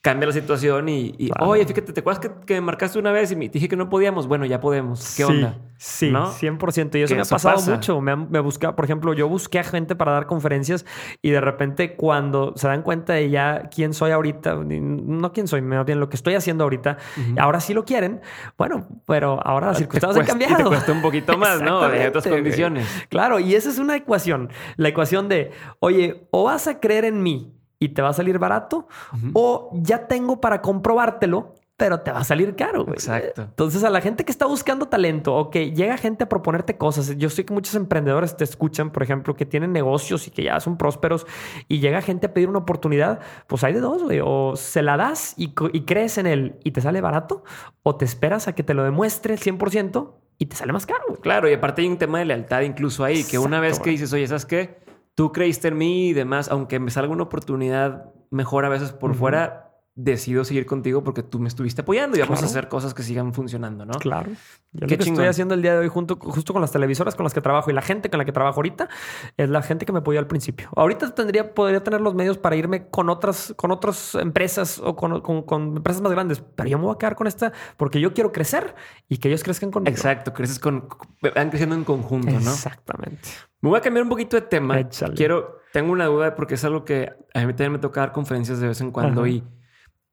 cambia la situación y, oye, fíjate, ¿te acuerdas que, que, me marcaste una vez y me dije que no podíamos? Bueno, ya podemos. ¿Qué onda? Sí, 100%. Y eso me ha pasado mucho. Me, me busca, por ejemplo, yo busqué a gente para dar conferencias y de repente cuando se dan cuenta de ya quién soy ahorita, no quién soy, más bien lo que estoy haciendo ahorita, ahora sí lo quieren. Bueno, pero ahora las circunstancias han cambiado. Y te cuesta un poquito más, ¿no? De otras condiciones. Claro, y esa es una ecuación. La ecuación de, oye, o vas a creer en mí y te va a salir barato, o ya tengo para comprobártelo, pero te va a salir caro. Exacto. Entonces, a la gente que está buscando talento o que llega gente a proponerte cosas, yo sé que muchos emprendedores te escuchan, por ejemplo, que tienen negocios y que ya son prósperos y llega gente a pedir una oportunidad, pues hay de dos, güey. O se la das y, crees en él y te sale barato, o te esperas a que te lo demuestre el 100% y te sale más caro. Claro, y aparte hay un tema de lealtad incluso ahí, que una vez que dices, oye, ¿sabes qué? Tú creíste en mí y demás, aunque me salga una oportunidad mejor a veces por fuera, decido seguir contigo porque tú me estuviste apoyando y vamos a hacer cosas que sigan funcionando, ¿no? Claro. Yo lo que estoy haciendo el día de hoy junto, justo con las televisoras con las que trabajo y la gente con la que trabajo ahorita es la gente que me apoyó al principio. Ahorita tendría, podría tener los medios para irme con otras, con otras empresas o con, con, empresas más grandes, pero yo me voy a quedar con esta porque yo quiero crecer y que ellos crezcan conmigo. Exacto, creces con, van creciendo en conjunto, ¿no? Exactamente. Me voy a cambiar un poquito de tema. Quiero, tengo una duda porque es algo que a mí también me toca dar conferencias de vez en cuando y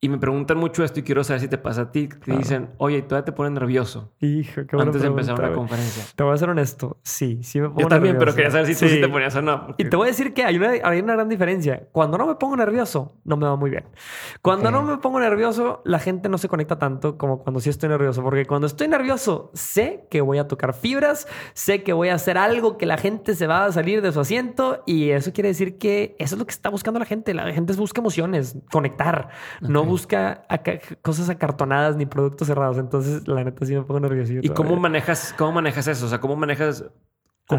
y me preguntan mucho esto y quiero saber si te pasa a ti. Te dicen, oye, todavía te ponen nervioso. Hijo, qué Antes de empezar una conferencia. Te voy a ser honesto. Sí, sí me pongo Yo también, pero quería saber si tú sí te ponías o no. Y te voy a decir que hay una, hay una gran diferencia. Cuando no me pongo nervioso, no me va muy bien. Cuando no me pongo nervioso, la gente no se conecta tanto como cuando sí estoy nervioso. Porque cuando estoy nervioso, sé que voy a tocar fibras, sé que voy a hacer algo que la gente se va a salir de su asiento. Y eso quiere decir que eso es lo que está buscando la gente. La gente busca emociones, conectar. No busca cosas acartonadas ni productos cerrados. Entonces, la neta sí me pongo nervioso. ¿Y cómo manejas, cómo manejas eso? O sea, ¿cómo manejas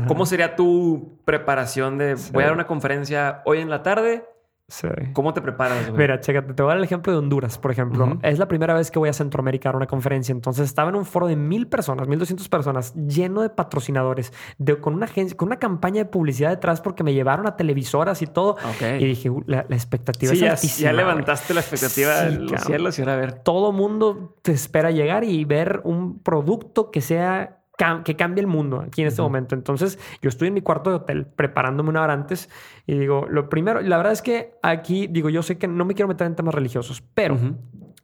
¿Cómo sería tu preparación de voy a dar una conferencia hoy en la tarde? ¿Cómo te preparas? Mira, chécate, te voy a dar el ejemplo de Honduras, por ejemplo. Es la primera vez que voy a Centroamérica a una conferencia. Entonces estaba en un foro de mil personas, mil doscientas personas, lleno de patrocinadores, de, con una agencia, con una campaña de publicidad detrás porque me llevaron a televisoras y todo. Y dije, uh, la, expectativa es ya, Ya levantaste la expectativa del cielo y ahora a ver. Todo mundo te espera llegar y ver un producto que sea que cambie el mundo aquí en este momento. Entonces, yo estoy en mi cuarto de hotel preparándome una hora antes y digo, lo primero, la verdad es que aquí, digo, yo sé que no me quiero meter en temas religiosos, pero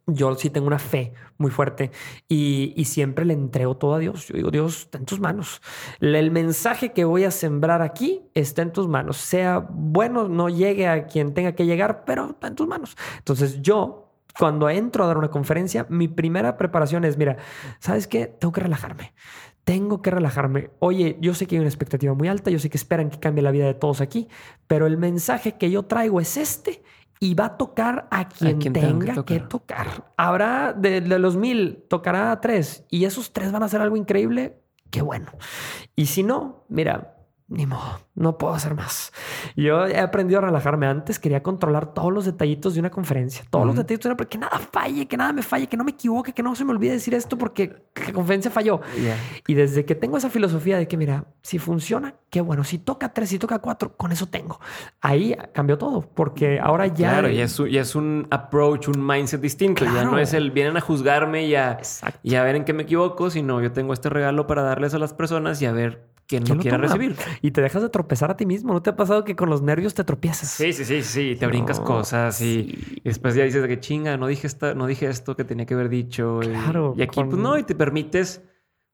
yo sí tengo una fe muy fuerte y, y, siempre le entrego todo a Dios. Yo digo, Dios, está en tus manos. El mensaje que voy a sembrar aquí está en tus manos. Sea bueno, no llegue a quien tenga que llegar, pero está en tus manos. Entonces yo cuando entro a dar una conferencia, mi primera preparación es, mira, ¿sabes qué? Tengo que relajarme tengo que relajarme. Oye, yo sé que hay una expectativa muy alta, yo sé que esperan que cambie la vida de todos aquí, pero el mensaje que yo traigo es este y va a tocar a quien, tenga que tocar. Habrá de, los mil, tocará a tres y esos tres van a hacer algo increíble. Qué bueno. Y si no, mira, ni modo, no puedo hacer más. Yo he aprendido a relajarme. Antes quería controlar todos los detallitos de una conferencia, todos los detallitos de una, que nada falle, que nada me falle, que no me equivoque, que no se me olvide decir esto porque la conferencia falló. Y desde que tengo esa filosofía de que, mira, si funciona, qué bueno. Si toca tres, si toca cuatro, con eso tengo. Ahí cambió todo porque ahora ya. Claro, ya es, es un approach, un mindset distinto. Ya no es el vienen a juzgarme y a, y a ver en qué me equivoco, sino yo tengo este regalo para darles a las personas y a ver quien no quiera recibir. Y te dejas de tropezar a ti mismo. ¿No te ha pasado que con los nervios te tropiezas? Sí, sí, sí, sí. Te brincas cosas y, después ya dices de que chinga, no dije, esta, no dije esto que tenía que haber dicho. Claro. Y, aquí, pues no, y te permites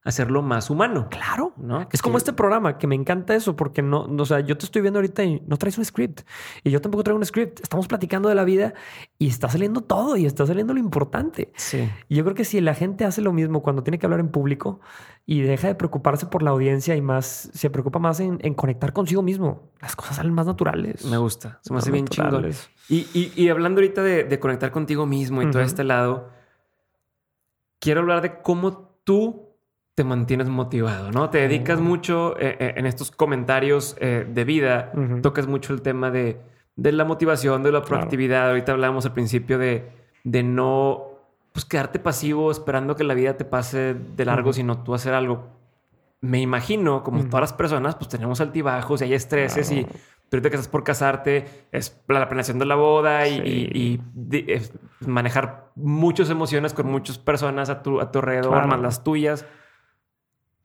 hacerlo más humano. Claro. ¿no? Es como este programa que me encanta eso porque no, o sea, yo te estoy viendo ahorita y no traes un script y yo tampoco traigo un script. Estamos platicando de la vida y está saliendo todo y está saliendo lo importante. Sí. Y yo creo que si la gente hace lo mismo cuando tiene que hablar en público y deja de preocuparse por la audiencia y más se preocupa más en, conectar consigo mismo, las cosas salen más naturales. Me gusta. Se me hace bien chingón. Y, y, hablando ahorita de, conectar contigo mismo y todo este lado, quiero hablar de cómo tú te mantienes motivado, ¿no? Te dedicas mucho eh, eh, en estos comentarios eh, de vida, tocas mucho el tema de, la motivación, de la proactividad. Ahorita hablábamos al principio de, de no pues, quedarte pasivo esperando que la vida te pase de largo, sino tú hacer algo. Me imagino, como todas las personas, pues tenemos altibajos y hay estreses y ahorita que estás por casarte, es la planeación de la boda y, manejar muchas emociones con muchas personas a tu, a tu alrededor, más las tuyas.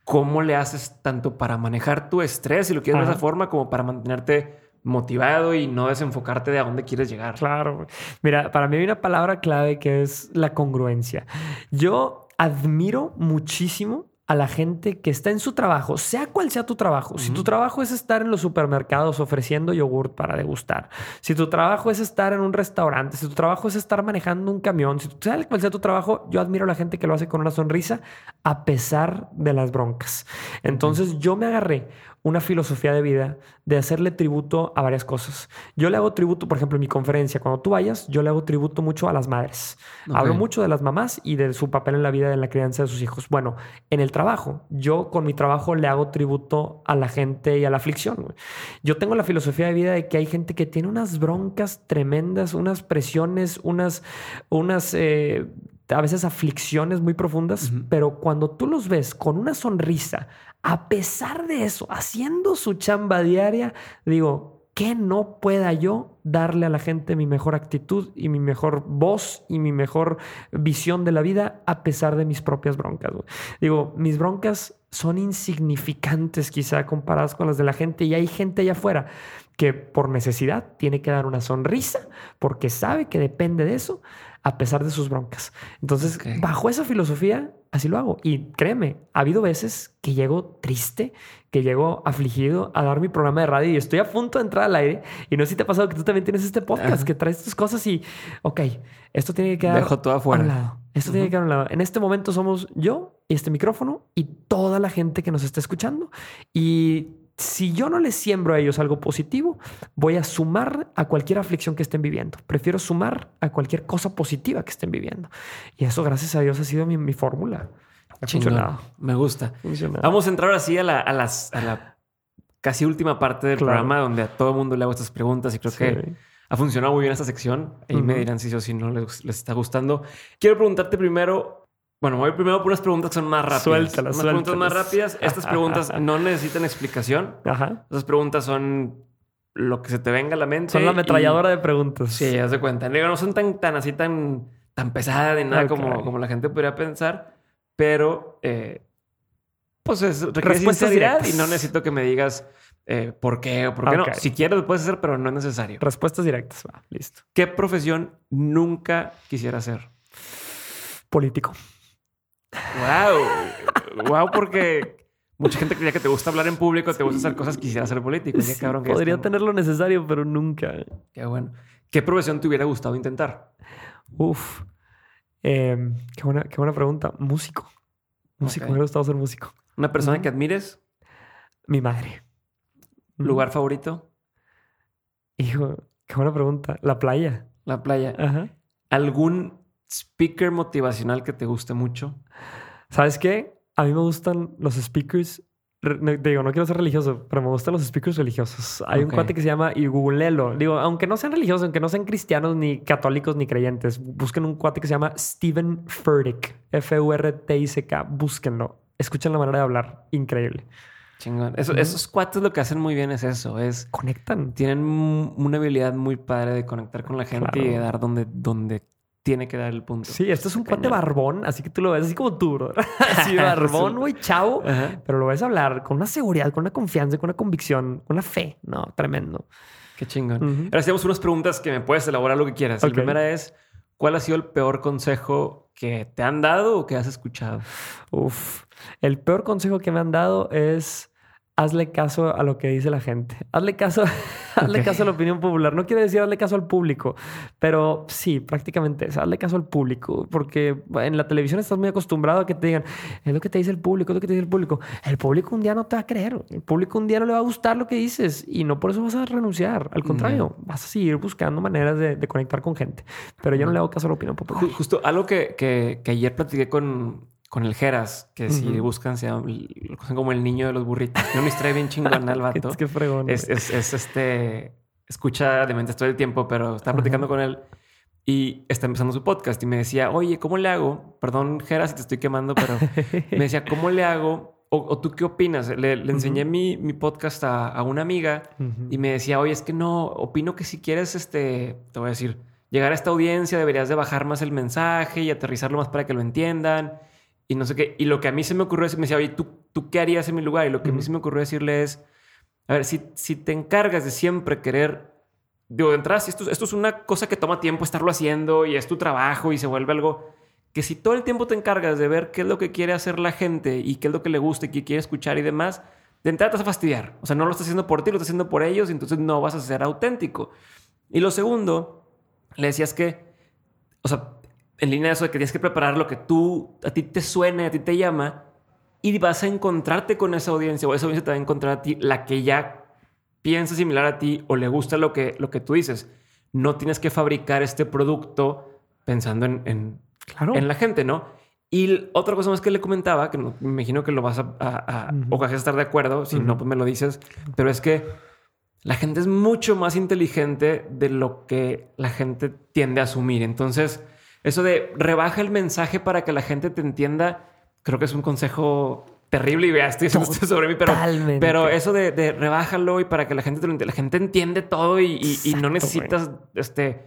¿Cómo le haces tanto para manejar tu estrés, si lo quieres de esa forma, como para mantenerte motivado y no desenfocarte de a dónde quieres llegar? Claro. Mira, para mí hay una palabra clave que es la congruencia. Yo admiro muchísimo a la gente que está en su trabajo, sea cual sea tu trabajo. Si tu trabajo es estar en los supermercados ofreciendo yogurt para degustar, si tu trabajo es estar en un restaurante, si tu trabajo es estar manejando un camión, si sea cual sea tu trabajo, yo admiro a la gente que lo hace con una sonrisa a pesar de las broncas. Entonces yo me agarré una filosofía de vida de hacerle tributo a varias cosas. Yo le hago tributo, por ejemplo, en mi conferencia, cuando tú vayas, yo le hago tributo mucho a las madres. Hablo mucho de las mamás y de su papel en la vida, en la crianza de sus hijos. Bueno, en el trabajo, yo con mi trabajo le hago tributo a la gente y a la aflicción. Yo tengo la filosofía de vida de que hay gente que tiene unas broncas tremendas, unas presiones, unas, unas eh, a veces aflicciones muy profundas, pero cuando tú los ves con una sonrisa, a pesar de eso, haciendo su chamba diaria, digo, que no pueda yo darle a la gente mi mejor actitud y mi mejor voz y mi mejor visión de la vida a pesar de mis propias broncas? Digo, mis broncas son insignificantes quizá comparadas con las de la gente y hay gente allá afuera que por necesidad tiene que dar una sonrisa porque sabe que depende de eso a pesar de sus broncas. Entonces, bajo esa filosofía, así lo hago. Y créeme, ha habido veces que llego triste, que llego afligido a dar mi programa de radio y estoy a punto de entrar al aire. Y no sé si te ha pasado que tú también tienes este podcast, que traes tus cosas y, ok, esto tiene que quedar Dejo todo afuera. a un lado. Esto tiene que quedar a un lado. En este momento somos yo y este micrófono y toda la gente que nos está escuchando. Y si yo no les siembro a ellos algo positivo, voy a sumar a cualquier aflicción que estén viviendo. Prefiero sumar a cualquier cosa positiva que estén viviendo. Y eso, gracias a Dios, ha sido mi, fórmula. Ha funcionado. Me gusta. Vamos a entrar así a la, a las, a la casi última parte del programa donde a todo el mundo le hago estas preguntas y creo que ha funcionado muy bien esta sección. Y me dirán si o si no les, les, está gustando. Quiero preguntarte primero bueno, voy primero por unas preguntas que son más rápidas. Suéltalas, unas preguntas más rápidas. Estas preguntas no necesitan explicación. Ajá. Estas preguntas son lo que se te venga a la mente. Son la ametralladora de preguntas. Sí, haz de cuenta. no son tan, tan así, tan, tan pesadas ni nada como, como la gente podría pensar. Pero, eh, pues es respuestas directas. y no necesito que me digas eh, por qué o por qué no. Si quieres lo puedes hacer, pero no es necesario. Respuestas directas. Va, listo. ¿Qué profesión nunca quisiera hacer? Político. Wow. wow, porque mucha gente creía que te gusta hablar en público, te gusta hacer cosas, quisiera ser político. podría tener lo necesario, pero nunca. Qué bueno. ¿Qué profesión te hubiera gustado intentar? Uf. Em, qué, buena, qué buena pregunta. Músico. Músico. Me hubiera gustado ser músico. ¿Una persona que admires? Mi madre. ¿Lugar favorito? Hijo, qué buena pregunta. La playa. La playa. Ajá. ¿Algún speaker motivacional que te guste mucho? ¿Sabes qué? A mí me gustan los speakers. Digo, no quiero ser religioso, pero me gustan los speakers religiosos. Hay un cuate que se llama, y googlelo. Digo, aunque no sean religiosos, aunque no sean cristianos, ni católicos, ni creyentes, busquen un cuate que se llama Steven Furtick. F-U-R-T-I-C-K. Búsquenlo. Escuchen la manera de hablar. Increíble. Chingón. Esos cuates lo que hacen muy bien es eso, es... Conectan. Tienen una habilidad muy padre de conectar con la gente y de dar donde, donde tiene que dar el punto. Sí, esto es un cuate barbón, así que tú lo ves así como tú, bro. Así barbón, güey, chavo. Pero lo ves hablar con una seguridad, con una confianza, con una convicción, con una fe. No, tremendo. Qué chingón. Ahora hacemos unas preguntas que me puedes elaborar lo que quieras. La primera es, ¿cuál ha sido el peor consejo que te han dado o que has escuchado? Uf, el peor consejo que me han dado es hazle caso a lo que dice la gente. Hazle caso, hazle caso a la opinión popular. No quiere decir hazle caso al público, pero sí, prácticamente es. Hazle caso al público, porque en la televisión estás muy acostumbrado a que te digan, es lo que te dice el público, es lo que te dice el público. El público un día no te va a creer. El público un día no le va a gustar lo que dices y no por eso vas a renunciar. Al contrario, vas a seguir buscando maneras de, conectar con gente. Pero yo no le hago caso a la opinión popular. Justo algo que, que, que ayer platiqué con con el Geras, que si buscan, se llama, lo conocen como el niño de los burritos. Tiene una historia bien chingona el vato. es que fregón. Es, es, este, escucha de mente todo el tiempo, pero estaba platicando con él y está empezando su podcast y me decía, oye, ¿cómo le hago? Perdón, Geras, si te estoy quemando, pero me decía, ¿cómo le hago? O, tú qué opinas? Le, enseñé mi, mi, podcast a, a una amiga y me decía, oye, es que no, opino que si quieres, este, te voy a decir, llegar a esta audiencia, deberías de bajar más el mensaje y aterrizarlo más para que lo entiendan y no sé qué. Y lo que a mí se me ocurrió es, me decía, oye, ¿tú, ¿tú qué harías en mi lugar? Y lo que a mí se me ocurrió decirle es, a ver, si, si te encargas de siempre querer, digo, de entrada, esto, esto es una cosa que toma tiempo estarlo haciendo y es tu trabajo y se vuelve algo que si todo el tiempo te encargas de ver qué es lo que quiere hacer la gente y qué es lo que le gusta y qué quiere escuchar y demás, de entrada te vas a fastidiar. O sea, no lo estás haciendo por ti, lo estás haciendo por ellos y entonces no vas a ser auténtico. Y lo segundo, le decías que, o sea, en línea de eso de que tienes que preparar lo que tú, a ti te suene, a ti te llama, y vas a encontrarte con esa audiencia, o esa audiencia te va a encontrar a ti, la que ya piensa similar a ti o le gusta lo que, lo que tú dices. No tienes que fabricar este producto pensando en, en, en la gente, ¿no? Y otra cosa más que le comentaba, que me imagino que lo vas a, a, o vas a estar de acuerdo, si no, pues me lo dices, pero es que la gente es mucho más inteligente de lo que la gente tiende a asumir. Entonces, eso de rebaja el mensaje para que la gente te entienda, creo que es un consejo terrible y veas, estoy sobre mí, pero, pero eso de, de, rebájalo y para que la gente te lo entienda, la gente entiende todo y, y, no necesitas este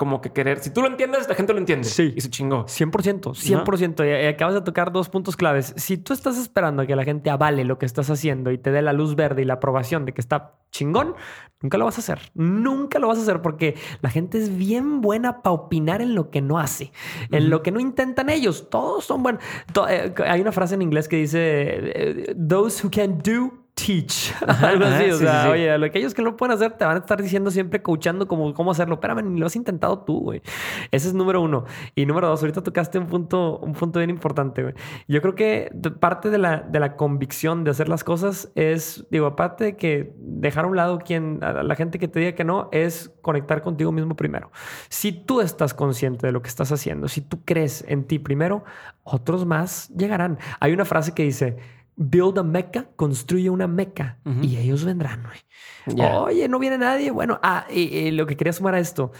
como que querer. Si tú lo entiendes, la gente lo entiende. Sí. Y se chingó. 100%, 100%. Y acabas de tocar dos puntos claves. Si tú estás esperando a que la gente avale lo que estás haciendo y te dé la luz verde y la aprobación de que está chingón, nunca lo vas a hacer. Nunca lo vas a hacer porque la gente es bien buena para opinar en lo que no hace, en lo que no intentan ellos. Todos son buenos. Eh, hay una frase en inglés que dice, eh, those who can do teach. Algo así. o sea, oye, lo que aquellos que no pueden hacer te van a estar diciendo siempre, coachando cómo, cómo hacerlo. Espérame, ni lo has intentado tú, güey. Ese es número uno. Y número dos, ahorita tocaste un punto, un punto bien importante, güey. Yo creo que parte de la, de la convicción de hacer las cosas es, digo, aparte de que dejar a un lado quien, a la gente que te diga que no, es conectar contigo mismo primero. Si tú estás consciente de lo que estás haciendo, si tú crees en ti primero, otros más llegarán. Hay una frase que dice, build a meca, construye una meca y ellos vendrán. Oye, no viene nadie. Bueno, ah, y, lo que quería sumar a esto,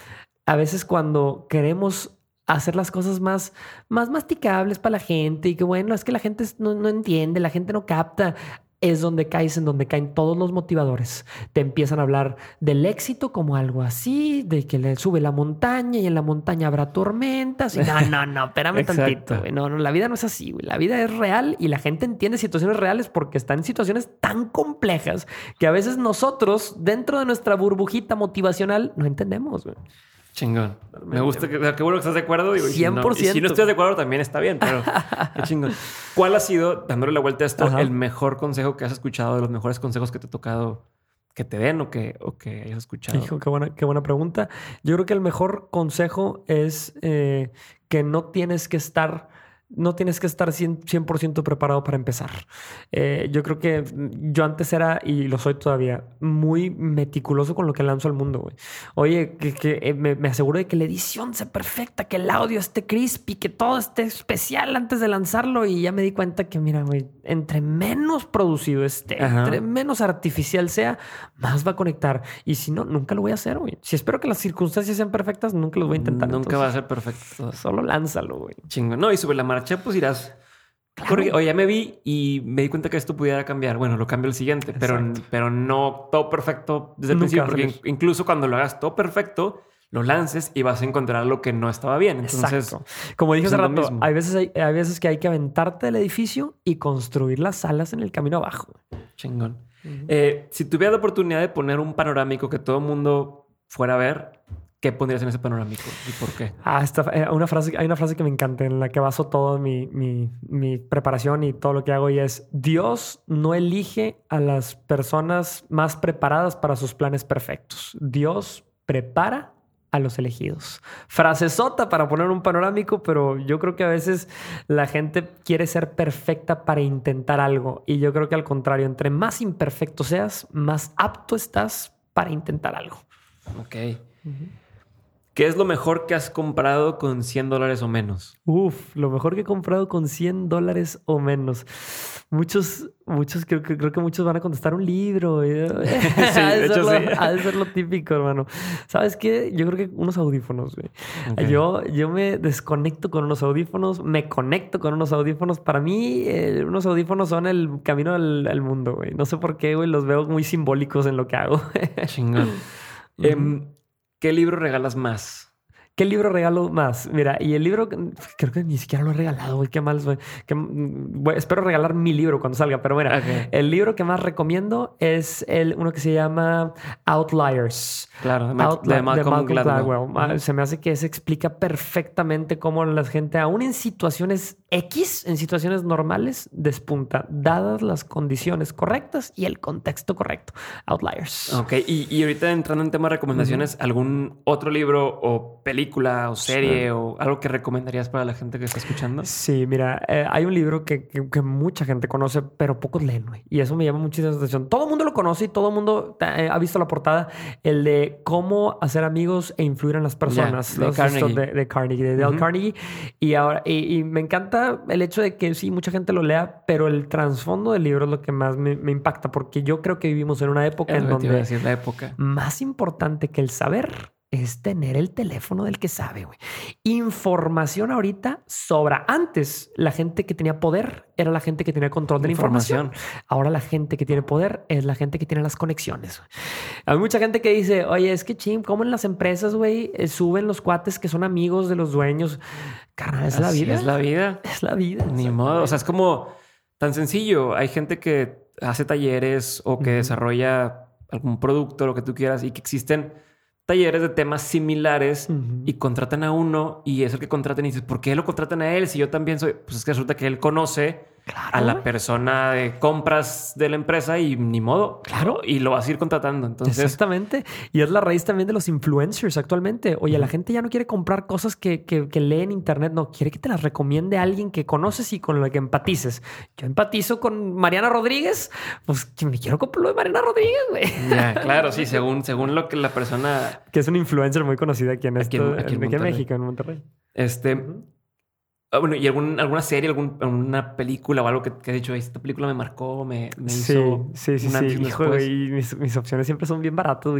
a veces cuando queremos hacer las cosas más, más masticables para la gente y que bueno, es que la gente no, no entiende, la gente no capta es donde caes, en donde caen todos los motivadores. Te empiezan a hablar del éxito como algo así, de que le sube la montaña y en la montaña habrá tormentas. Y no, no, no, espérame tantito. No, no, la vida no es así, güey. La vida es real y la gente entiende situaciones reales porque están en situaciones tan complejas que a veces nosotros, dentro de nuestra burbujita motivacional, no entendemos, güey. Chingón. Me gusta que, qué bueno que estás de acuerdo. 100%. Si no, estás de acuerdo también está bien, pero qué chingón. ¿Cuál ha sido, dándole la vuelta a esto, el mejor consejo que has escuchado, de los mejores consejos que te ha tocado que te den o que, o que hayas escuchado? Hijo, qué buena, qué buena pregunta. Yo creo que el mejor consejo es eh, que no tienes que estar no tienes que estar 100%, preparado para empezar. Eh, yo creo que yo antes era, y lo soy todavía, muy meticuloso con lo que lanzo al mundo. Oye, que, eh, me, aseguro de que la edición sea perfecta, que el audio esté crispy, que todo esté especial antes de lanzarlo. Y ya me di cuenta que, mira, güey, entre menos producido esté, entre menos artificial sea, más va a conectar. Y si no, nunca lo voy a hacer, güey. Si espero que las circunstancias sean perfectas, nunca lo voy a intentar. Nunca va a ser perfecto. Solo lánzalo, güey. Chingo. No, y sube la marcha, pues irás. oye, ya me vi y me di cuenta que esto pudiera cambiar. Bueno, lo cambio el siguiente, pero, pero no todo perfecto desde el principio. Porque incluso cuando lo hagas todo perfecto, lo lances y vas a encontrar lo que no estaba bien. Entonces, como dije hace pues, rato, hay veces, hay, veces que hay que aventarte del edificio y construir las salas en el camino abajo. Chingón. Eh, si tuviera la oportunidad de poner un panorámico que todo el mundo fuera a ver, ¿Qué pondrías en ese panorámico y por qué? Ah, eh, una frase, hay una frase que me encanta en la que baso toda mi, mi, preparación y todo lo que hago y es Dios no elige a las personas más preparadas para sus planes perfectos. Dios prepara a los elegidos. Frase sota para poner un panorámico, pero yo creo que a veces la gente quiere ser perfecta para intentar algo y yo creo que al contrario, entre más imperfecto seas, más apto estás para intentar algo. Ok. ¿Qué es lo mejor que has comprado con 100 dólares o menos? Uf, lo mejor que he comprado con 100 dólares o menos. Muchos, muchos, creo que, creo que muchos van a contestar un libro. sí, de hecho, sí. Ha de ser lo típico, hermano. ¿Sabes qué? Yo creo que unos audífonos, güey. Yo, yo me desconecto con unos audífonos, me conecto con unos audífonos. Para mí, eh, unos audífonos son el camino al, mundo, güey. No sé por qué, güey. Los veo muy simbólicos en lo que hago. Chingón. ¿Qué libro regalas más? ¿Qué libro regalo más? Mira, y el libro creo que ni siquiera lo he regalado, güey. Qué mal, güey. Mm, espero regalar mi libro cuando salga, pero mira, el libro que más recomiendo es el uno que se llama Outliers. Claro, de, Malcolm, Gladwell. Se me hace que se explica perfectamente cómo la gente, aún en situaciones X, en situaciones normales, despunta, dadas las condiciones correctas y el contexto correcto. Outliers. Ok, y, ahorita entrando en tema de recomendaciones, ¿algún otro libro o película o serie o algo que recomendarías para la gente que está escuchando? Sí, mira, eh, hay un libro que, mucha gente conoce, pero pocos leen, güey. Y eso me llama muchísima atención. Todo el mundo lo conoce y todo el mundo eh, ha visto la portada, el de cómo hacer amigos e influir en las personas. de, Carnegie. De, Carnegie. de, Dale Carnegie. Y ahora, y, me encanta el hecho de que sí, mucha gente lo lea, pero el trasfondo del libro es lo que más me, impacta, porque yo creo que vivimos en una época en donde la época. más importante que el saber es tener el teléfono del que sabe, güey. Información ahorita sobra. Antes, la gente que tenía poder era la gente que tenía control de la información. Ahora la gente que tiene poder es la gente que tiene las conexiones. Hay mucha gente que dice, oye, es que ching, ¿cómo en las empresas, güey, eh, suben los cuates que son amigos de los dueños? Carnal, es la vida. Es la vida. Es la vida. Ni modo. O sea, es como tan sencillo. Hay gente que hace talleres o que desarrolla algún producto, lo que tú quieras, y que existen talleres de temas similares y contratan a uno y es el que contratan y dices, ¿por qué lo contratan a él? Si yo también soy, pues es que resulta que él conoce a la persona de compras de la empresa y ni modo. Claro. Y lo vas a ir contratando. Entonces, Exactamente. Y es la raíz también de los influencers actualmente. Oye, la gente ya no quiere comprar cosas que, que, lee en internet, no, quiere que te las recomiende alguien que conoces y con lo que empatices. Yo empatizo con Mariana Rodríguez, pues que me quiero comprar lo de Mariana Rodríguez, güey. claro, sí, según, según lo que la persona. Que es un influencer muy conocido aquí en, aquí, en, México, en Monterrey. Este. Bueno, ¿y algún, alguna serie, alguna película o algo que, que has dicho, esta película me marcó, me, me hizo. Sí, sí, sí. Hijo, y mis, mis, opciones siempre son bien baratas.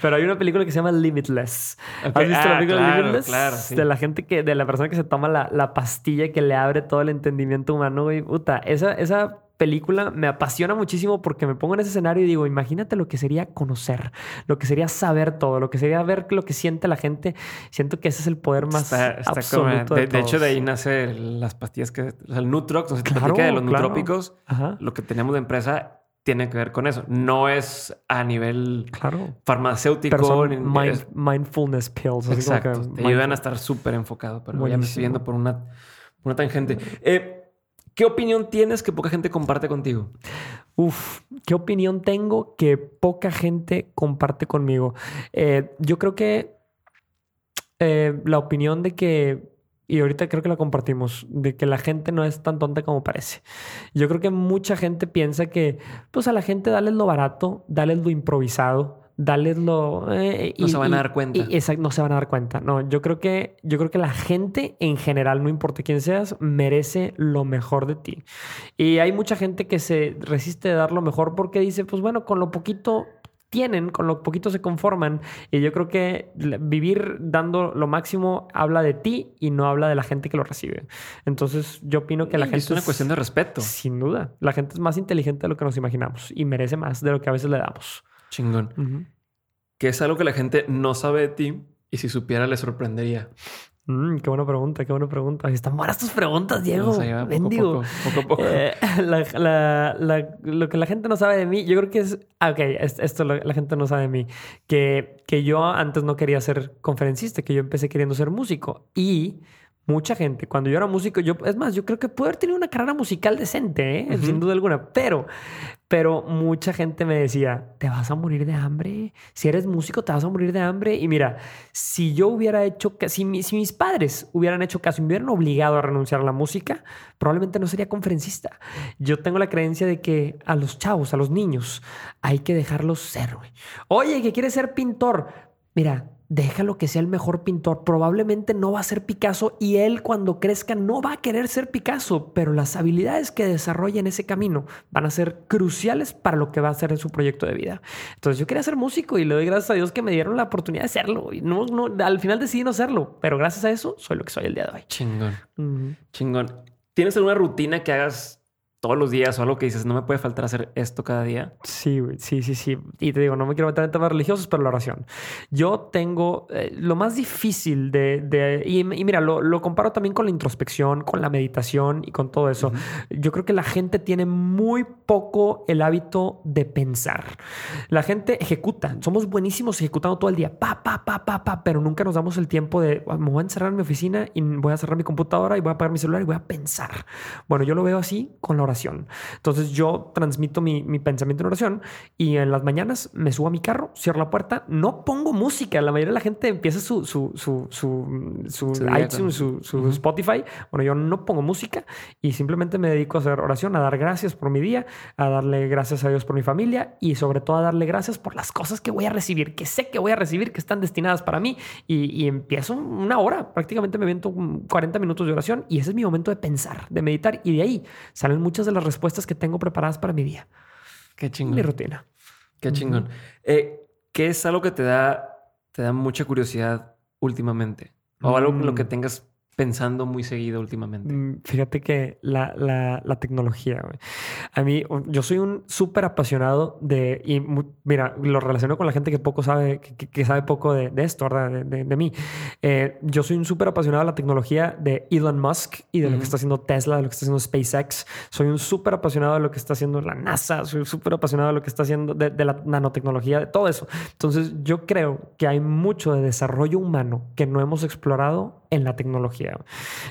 Pero hay una película que se llama Limitless. ¿Has visto la ah, película Limitless? Claro, De la gente que, de la persona que se toma la, la pastilla que le abre todo el entendimiento humano, güey. Puta, esa, esa película me apasiona muchísimo porque me pongo en ese escenario y digo, imagínate lo que sería conocer, lo que sería saber todo, lo que sería ver lo que siente la gente. Siento que ese es el poder más absoluto de, hecho, de ahí nace las pastillas que... el Nutrox, no sé, claro, de los nutrópicos. Lo que tenemos de empresa tiene que ver con eso. No es a nivel claro. farmacéutico. mindfulness pills. Exacto. te ayudan a estar súper enfocado, pero ya me estoy yendo por una, por una tangente. Eh, ¿Qué opinión tienes que poca gente comparte contigo? Uf, ¿qué opinión tengo que poca gente comparte conmigo? Eh, yo creo que eh, la opinión de que, y ahorita creo que la compartimos, de que la gente no es tan tonta como parece. Yo creo que mucha gente piensa que, pues a la gente dale lo barato, dale lo improvisado, darleslo. Eh, no se van a dar cuenta. exacto, no se van a dar cuenta. No, yo creo que, yo creo que la gente en general, no importa quién seas, merece lo mejor de ti. Y hay mucha gente que se resiste a dar lo mejor porque dice, pues bueno, con lo poquito tienen, con lo poquito se conforman. Y yo creo que vivir dando lo máximo habla de ti y no habla de la gente que lo recibe. Entonces, yo opino que la gente. Es una cuestión de respeto. Sin duda. La gente es más inteligente de lo que nos imaginamos y merece más de lo que a veces le damos. Chingón. Que es algo que la gente no sabe de ti y si supiera le sorprendería. Mm, qué buena pregunta, qué buena pregunta. Están buenas tus preguntas, Diego. Bendigo. Poco, poco, eh, lo que la gente no sabe de mí, yo creo que es. Ah, ok, esto la gente no sabe de mí. Que, que yo antes no quería ser conferencista, que yo empecé queriendo ser músico. Y mucha gente, cuando yo era músico, yo, es más, yo creo que pude haber tenido una carrera musical decente, ¿eh? sin duda alguna, pero, pero mucha gente me decía, te vas a morir de hambre, si eres músico te vas a morir de hambre. Y mira, si yo hubiera hecho, si, si mis padres hubieran hecho caso y me hubieran obligado a renunciar a la música, probablemente no sería conferencista. Yo tengo la creencia de que a los chavos, a los niños, hay que dejarlos ser. Oye, que quieres ser pintor. Mira, déjalo que sea el mejor pintor. Probablemente no va a ser Picasso y él cuando crezca no va a querer ser Picasso, pero las habilidades que desarrolla en ese camino van a ser cruciales para lo que va a hacer en su proyecto de vida. Entonces yo quería ser músico y le doy gracias a Dios que me dieron la oportunidad de serlo. Y no, no, al final decidí no serlo, pero gracias a eso soy lo que soy el día de hoy. Chingón. Chingón. ¿Tienes alguna rutina que hagas todos los días o algo que dices, no me puede faltar hacer esto cada día? Sí, sí, sí, sí. Y te digo, no me quiero meter en temas religiosos, pero la oración. Yo tengo eh, lo más difícil de... y, mira, lo, comparo también con la introspección, con la meditación y con todo eso. Yo creo que la gente tiene muy poco el hábito de pensar. La gente ejecuta. Somos buenísimos ejecutando todo el día. Pa, pa, pa, pa, pa. Pero nunca nos damos el tiempo de, ah, me voy a encerrar en mi oficina y voy a cerrar mi computadora y voy a apagar mi celular y voy a pensar. Bueno, yo lo veo así con la oración entonces yo transmito mi, pensamiento en oración y en las mañanas me subo a mi carro, cierro la puerta, no pongo música. La mayoría de la gente empieza su, su, su, su, iTunes, su, Spotify. Bueno, yo no pongo música y simplemente me dedico a hacer oración, a dar gracias por mi día, a darle gracias a Dios por mi familia y sobre todo a darle gracias por las cosas que voy a recibir, que sé que voy a recibir, que están destinadas para mí. Y, y empiezo una hora, prácticamente me viento 40 minutos de oración y ese es mi momento de pensar, de meditar y de ahí salen muchas de las respuestas que tengo preparadas para mi día. Qué chingón. Mi rutina. Qué chingón. Eh, ¿Qué es algo que te da, te da mucha curiosidad últimamente? O algo en lo que mm. tengas pensando muy seguido últimamente? Mm, fíjate que la, la, tecnología, A mí, yo soy un súper apasionado de, y mira, lo relaciono con la gente que poco sabe, que, sabe poco de, esto, ¿verdad? De, mí. Eh, yo soy un súper apasionado de la tecnología de Elon Musk y de lo que está haciendo Tesla, de lo que está haciendo SpaceX. Soy un súper apasionado de lo que está haciendo la NASA, soy súper apasionado de lo que está haciendo de, de la nanotecnología, de todo eso. Entonces, yo creo que hay mucho de desarrollo humano que no hemos explorado en la tecnología.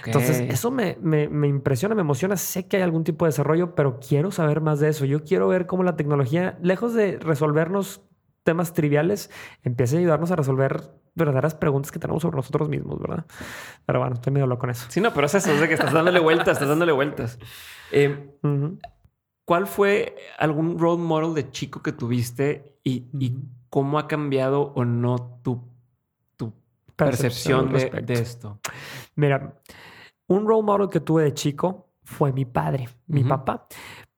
Entonces, eso me, me, impresiona, me emociona. Sé que hay algún tipo de desarrollo, pero quiero saber más de eso. Yo quiero ver cómo la tecnología, lejos de resolvernos temas triviales, empieza a ayudarnos a resolver verdaderas preguntas que tenemos sobre nosotros mismos, ¿verdad? Pero bueno, estoy medio loco con eso. Sí, no, pero es eso, es de que estás dándole vueltas, estás dándole vueltas. Eh, ¿Cuál fue algún role model de chico que tuviste y, cómo ha cambiado o no tu, tu percepción, de, esto? Mira, un role model que tuve de chico fue mi padre, mi papá.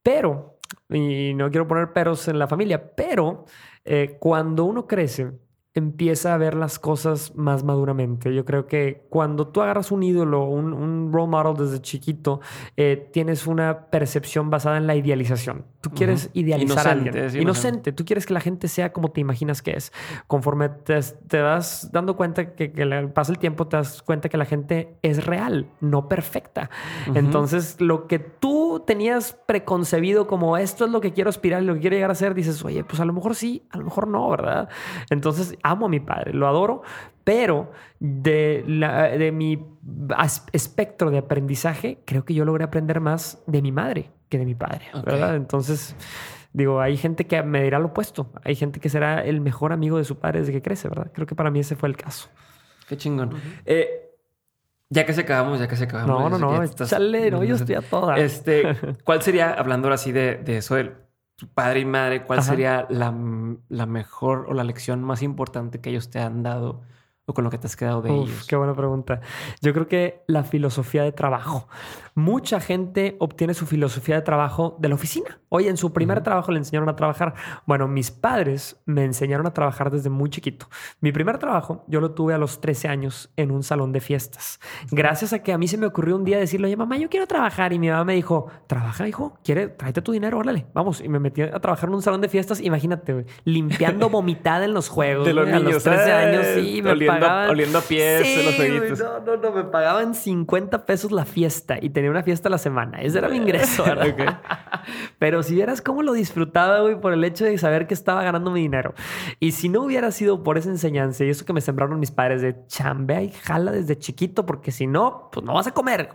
Pero, y no quiero poner peros en la familia, pero eh, cuando uno crece, empieza a ver las cosas más maduramente. Yo creo que cuando tú agarras un ídolo, un, un role model desde chiquito, eh, tienes una percepción basada en la idealización. Tú quieres idealizar a alguien. inocente. Tú quieres que la gente sea como te imaginas que es. Conforme te, te vas dando cuenta que, que pasa el tiempo, te das cuenta que la gente es real, no perfecta. Entonces, lo que tú tenías preconcebido como esto es lo que quiero aspirar y lo que quiero llegar a ser, dices, oye, pues a lo mejor sí, a lo mejor no, ¿verdad? Entonces, amo a mi padre, lo adoro, pero de, de mi espectro de aprendizaje, creo que yo logré aprender más de mi madre que de mi padre, ¿verdad? Entonces, digo, hay gente que me dirá lo opuesto, hay gente que será el mejor amigo de su padre desde que crece, ¿verdad? Creo que para mí ese fue el caso. Qué chingón. Eh, ya que se acabamos, ya que se acabamos. No, no, no, chale, no, yo estoy a toda. Este, ¿cuál sería, hablando ahora sí de, de eso padre y madre, cuál sería la, la, mejor o la lección más importante que ellos te han dado o con lo que te has quedado de ellos? Qué buena pregunta. Yo creo que la filosofía de trabajo. Mucha gente obtiene su filosofía de trabajo de la oficina. Oye, en su primer trabajo le enseñaron a trabajar. Bueno, mis padres me enseñaron a trabajar desde muy chiquito. Mi primer trabajo yo lo tuve a los 13 años en un salón de fiestas. Gracias a que a mí se me ocurrió un día decirle, oye, mamá, yo quiero trabajar. Y mi mamá me dijo, trabaja, hijo, quiere, tráete tu dinero, órale, vamos. Y me metí a trabajar en un salón de fiestas. Imagínate, limpiando vomitada en los juegos. De los niños. A los 13 años, sí, me oliendo, pagaban. Oliendo a pies sí, los jueguitos. No, no, no, me pagaban 50 pesos la fiesta y tenía una fiesta a la semana. Ese era mi ingreso, ¿verdad? Pero si vieras cómo lo disfrutaba, güey, por el hecho de saber que estaba ganando mi dinero. Y si no hubiera sido por esa enseñanza y eso que me sembraron mis padres de chambea y jala desde chiquito, porque si no, pues no vas a comer.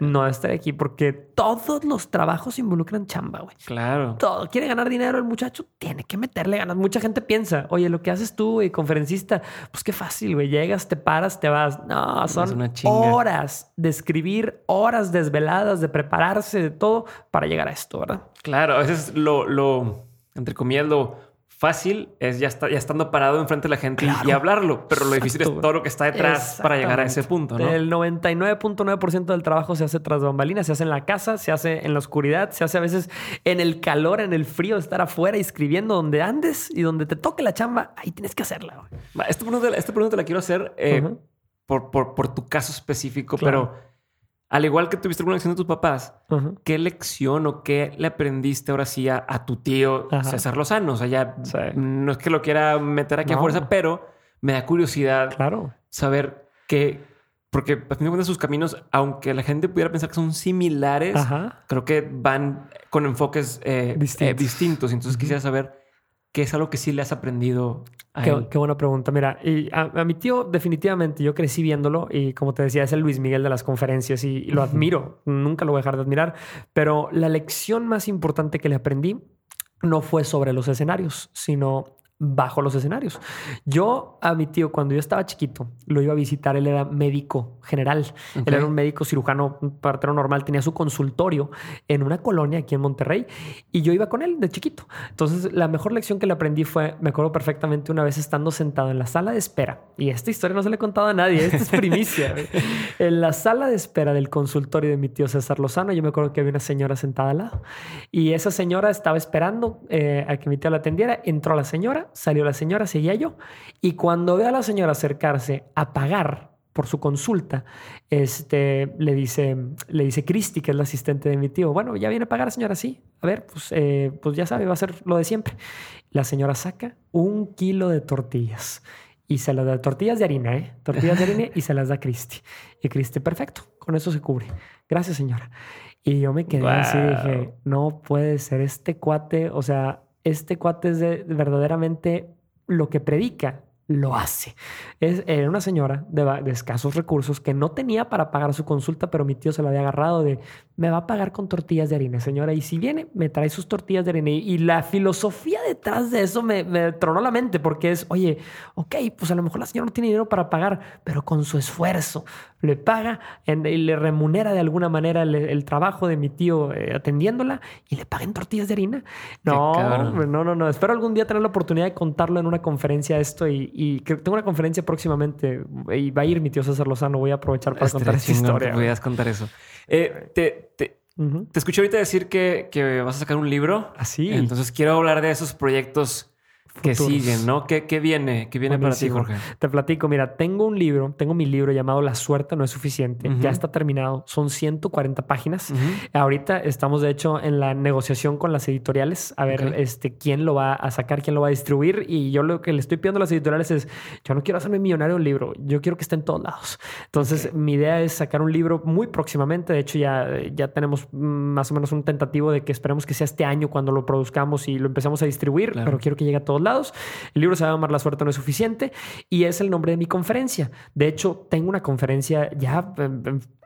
No estaré aquí porque todos los trabajos involucran chamba, güey. Claro. Todo. Quiere ganar dinero el muchacho, tiene que meterle ganas. Mucha gente piensa, oye, lo que haces tú, güey, conferencista, pues qué fácil, güey. Llegas, te paras, te vas. No, son horas de escribir, horas desveladas, de prepararse, de todo para llegar a esto, ¿verdad? Claro, a veces lo, lo entre comillas, lo fácil es ya, está, ya estando parado enfrente de la gente y, hablarlo, pero lo difícil es todo lo que está detrás para llegar a ese punto, ¿no? El 99.9% del trabajo se hace tras bambalinas, se hace en la casa, se hace en la oscuridad, se hace a veces en el calor, en el frío, estar afuera escribiendo donde andes y donde te toque la chamba, ahí tienes que hacerla. Esta pregunta, esta pregunta la quiero hacer eh, por, por, por, tu caso específico, pero al igual que tuviste alguna lección de tus papás, ¿qué lección o qué le aprendiste ahora sí a, tu tío César Lozano? O sea, ya no es que lo quiera meter aquí a fuerza, pero me da curiosidad claro. saber qué, porque a fin de cuentas sus caminos, aunque la gente pudiera pensar que son similares, creo que van con enfoques eh, eh, distintos. Entonces quisiera saber ¿Qué es algo que sí le has aprendido a qué, él? Qué buena pregunta. Mira, y a, mi tío definitivamente yo crecí viéndolo y como te decía, es el Luis Miguel de las conferencias y, lo admiro. Nunca lo voy a dejar de admirar. Pero la lección más importante que le aprendí no fue sobre los escenarios, sino bajo los escenarios. Yo a mi tío, cuando yo estaba chiquito, lo iba a visitar. Él era médico general. Él era un médico cirujano partero normal. Tenía su consultorio en una colonia aquí en Monterrey y yo iba con él de chiquito. Entonces, la mejor lección que le aprendí fue, me acuerdo perfectamente una vez estando sentado en la sala de espera. Y esta historia no se le he contado a nadie. Esta es primicia. en la sala de espera del consultorio de mi tío César Lozano, yo me acuerdo que había una señora sentada al lado y esa señora estaba esperando eh, a que mi tío la atendiera. Entró la señora salió la señora, seguía yo, y cuando ve a la señora acercarse a pagar por su consulta, este, le dice, le dice Cristi, que es la asistente de mi tío, bueno, ya viene a pagar, señora, sí. A ver, pues, eh, pues ya sabe, va a ser lo de siempre. La señora saca un kilo de tortillas y se las da, tortillas de harina, ¿eh? Tortillas de harina y se las da a Cristi. Y Cristi, perfecto, con eso se cubre. Gracias, señora. Y yo me quedé así, dije, no puede ser este cuate, o sea, este cuate es de, verdaderamente lo que predica lo hace. Es, era una señora de, de, escasos recursos que no tenía para pagar su consulta, pero mi tío se la había agarrado de, me va a pagar con tortillas de harina, señora, y si viene, me trae sus tortillas de harina. Y, la filosofía detrás de eso me, me, tronó la mente, porque es, oye, ok, pues a lo mejor la señora no tiene dinero para pagar, pero con su esfuerzo le paga y le remunera de alguna manera el, trabajo de mi tío eh, atendiéndola y le paga en tortillas de harina. No, no, no, no. Espero algún día tener la oportunidad de contarlo en una conferencia esto y, y que tengo una conferencia próximamente y va a ir mi tío César Lozano. Voy a aprovechar para contar esta historia. Voy a contar eso. Eh, te, te, te, escuché ahorita decir que, que, vas a sacar un libro. Así. Ah, Entonces quiero hablar de esos proyectos que siguen, ¿no? ¿Qué, qué viene? ¿Qué viene para ti, Jorge? Te platico, mira, tengo un libro, tengo mi libro llamado La suerte no es suficiente. Ya está terminado. Son 140 páginas. Ahorita estamos, de hecho, en la negociación con las editoriales a ver este, quién lo va a sacar, quién lo va a distribuir. Y yo lo que le estoy pidiendo a las editoriales es, yo no quiero hacerme millonario un libro, yo quiero que esté en todos lados. Entonces, mi idea es sacar un libro muy próximamente. De hecho, ya, ya tenemos más o menos un tentativo de que esperemos que sea este año cuando lo produzcamos y lo empecemos a distribuir, pero quiero que llegue a todos lados. El libro se va a llamar La suerte no es suficiente y es el nombre de mi conferencia. De hecho, tengo una conferencia ya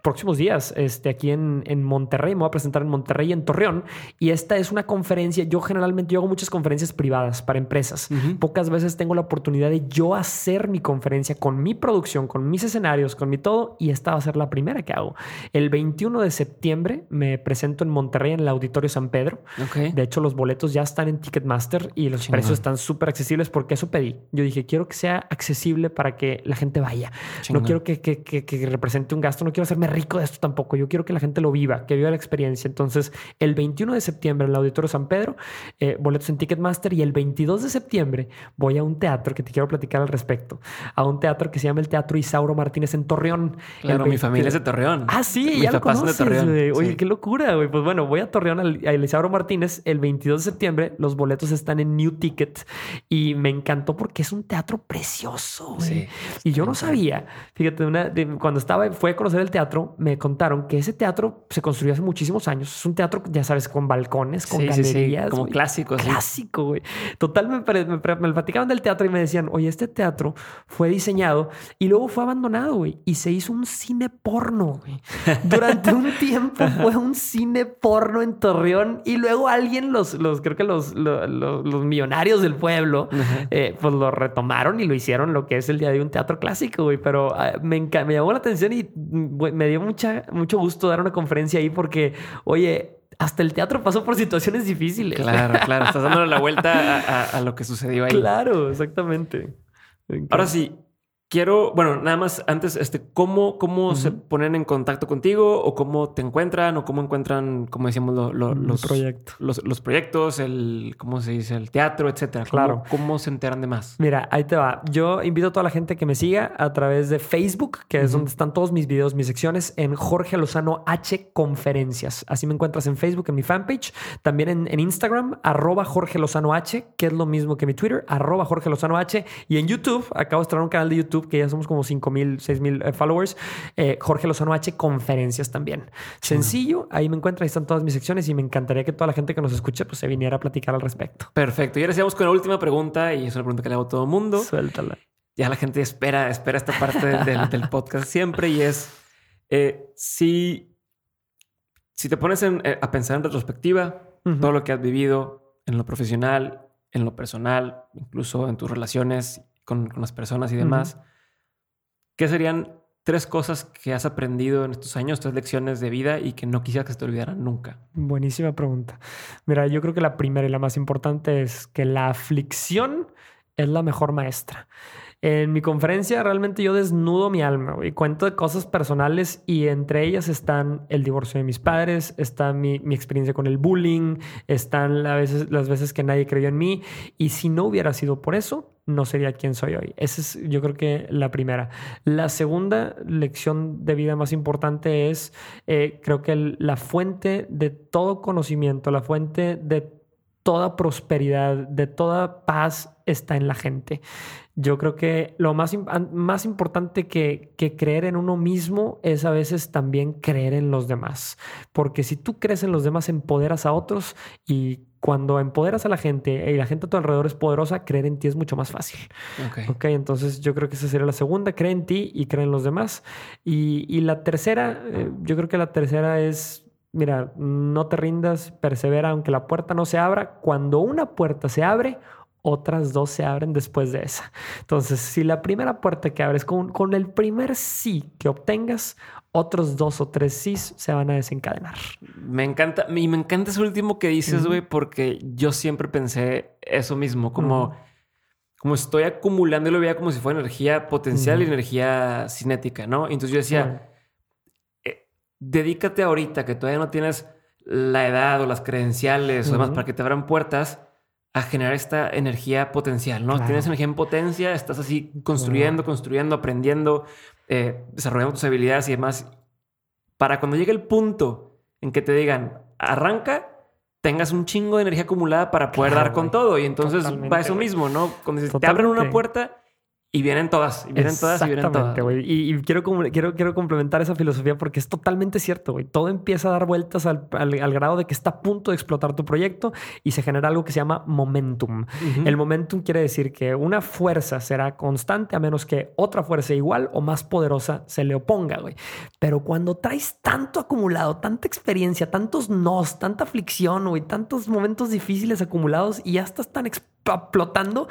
próximos días este, aquí en, en, Monterrey. Me voy a presentar en Monterrey y en Torreón. Y esta es una conferencia. Yo generalmente yo hago muchas conferencias privadas para empresas. Pocas veces tengo la oportunidad de yo hacer mi conferencia con mi producción, con mis escenarios, con mi todo. Y esta va a ser la primera que hago. El 21 de septiembre me presento en Monterrey en el Auditorio San Pedro. De hecho, los boletos ya están en Ticketmaster y los precios están súper accesibles porque eso pedí. Yo dije, quiero que sea accesible para que la gente vaya. No quiero que, que, que, que represente un gasto, no quiero hacerme rico de esto tampoco. Yo quiero que la gente lo viva, que viva la experiencia. Entonces, el 21 de septiembre en el Auditorio San Pedro, eh, boletos en Ticketmaster, y el 22 de septiembre voy a un teatro que te quiero platicar al respecto. A un teatro que se llama el Teatro Isauro Martínez en Torreón. Claro, mi familia es de Torreón. Ah, sí, ya lo conoces, de Torreón. Oye, qué locura, güey. Pues bueno, voy a Torreón al, al Isauro Martínez el 22 de septiembre. Los boletos están en New Ticket y me encantó porque es un teatro precioso, güey. y yo no sabía, fíjate, una, cuando estaba, fue a conocer el teatro, me contaron que ese teatro se construyó hace muchísimos años. Es un teatro, ya sabes, con balcones, con galerías. como clásico. Clásico, güey. Total, me, me, platicaban del teatro y me decían, oye, este teatro fue diseñado y luego fue abandonado, güey. Y se hizo un cine porno, güey. Durante un tiempo fue un cine porno en Torreón y luego alguien, los, los creo que los, los, los millonarios del pueblo, eh, pues lo retomaron y lo hicieron lo que es el día de un teatro clásico, güey. Pero ah, me, me llamó la atención y mm, me dio mucha, mucho gusto dar una conferencia ahí porque, oye, hasta el teatro pasó por situaciones difíciles. Claro, claro. Estás dando la vuelta a, lo que sucedió ahí. Claro, exactamente. Ahora sí, Quiero, bueno, nada más antes, este, ¿cómo, cómo se ponen en contacto contigo o cómo te encuentran o cómo encuentran, como decíamos, los, proyectos. Los, proyectos, el, ¿cómo se dice? El teatro, etcétera. Claro. ¿Cómo, se enteran de más? Mira, ahí te va. Yo invito a toda la gente que me siga a través de Facebook, que es donde están todos mis videos, mis secciones, en Jorge Lozano H Conferencias. Así me encuentras en Facebook, en mi fanpage. También en, Instagram, arroba Jorge Lozano H, que es lo mismo que mi Twitter, arroba Jorge Lozano H. Y en YouTube, acabo de estrenar un canal de YouTube que ya somos como 5 mil, 6 mil eh, followers. Eh, Jorge Lozano H, conferencias también. Sencillo, ahí me encuentran, ahí están todas mis secciones y me encantaría que toda la gente que nos escuche pues, se viniera a platicar al respecto. Perfecto. Y ahora sigamos con la última pregunta y es una pregunta que le hago a todo el mundo. Suéltala. Ya la gente espera, espera esta parte del, podcast siempre y es eh, si, si te pones a pensar en retrospectiva, todo lo que has vivido en lo profesional, en lo personal, incluso en tus relaciones con, las personas y demás, ¿Qué serían tres cosas que has aprendido en estos años, tres lecciones de vida y que no quisieras que se te olvidaran nunca? Buenísima pregunta. Mira, yo creo que la primera y la más importante es que la aflicción es la mejor maestra. En mi conferencia realmente yo desnudo mi alma y cuento cosas personales y entre ellas están el divorcio de mis padres, está mi, experiencia con el bullying, están las veces que nadie creyó en mí y si no hubiera sido por eso, no sería quien soy hoy. Esa es yo creo que la primera. La segunda lección de vida más importante es, eh, creo que la fuente de todo conocimiento, la fuente de toda prosperidad, de toda paz está en la gente. Yo creo que lo más, más importante que, que, creer en uno mismo es a veces también creer en los demás. Porque si tú crees en los demás, empoderas a otros y cuando empoderas a la gente y la gente a tu alrededor es poderosa, creer en ti es mucho más fácil. Ok. Ok, entonces yo creo que esa sería la segunda. Cree en ti y cree en los demás. Y, la tercera, eh, yo creo que la tercera es mira, no te rindas, persevera aunque la puerta no se abra. Cuando una puerta se abre, otras dos se abren después de esa. Entonces, si la primera puerta que abres con, con el primer sí que obtengas, otros dos o tres sí se van a desencadenar. Me encanta, y me encanta ese último que dices, güey, porque yo siempre pensé eso mismo, como, como estoy acumulando y lo veía como si fuera energía potencial y energía cinética, ¿no? Entonces yo decía, eh, dedícate ahorita que todavía no tienes la edad o las credenciales o demás para que te abran puertas a generar esta energía potencial, ¿no? Tienes energía en potencia, estás así construyendo, construyendo, aprendiendo, eh, desarrollando tus habilidades y demás. Para cuando llegue el punto en que te digan, arranca, tengas un chingo de energía acumulada para poder dar con todo. Y entonces va eso mismo, ¿no? Cuando te abren una puerta, y vienen todas, y vienen todas, y vienen todas. Y, y, quiero, quiero, quiero complementar esa filosofía porque es totalmente cierto, güey. Todo empieza a dar vueltas al, al, grado de que está a punto de explotar tu proyecto y se genera algo que se llama momentum. El momentum quiere decir que una fuerza será constante a menos que otra fuerza igual o más poderosa se le oponga, güey. Pero cuando traes tanto acumulado, tanta experiencia, tantos nos, tanta aflicción, güey, tantos momentos difíciles acumulados y ya estás tan explotando,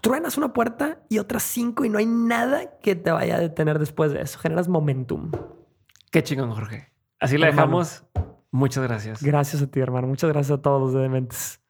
truenas una puerta y otras cinco y no hay nada que te vaya a detener después de eso. Generas momentum. Qué chingón, Jorge. Así la dejamos. Muchas gracias. Gracias a ti, hermano. Muchas gracias a todos los de Dementes.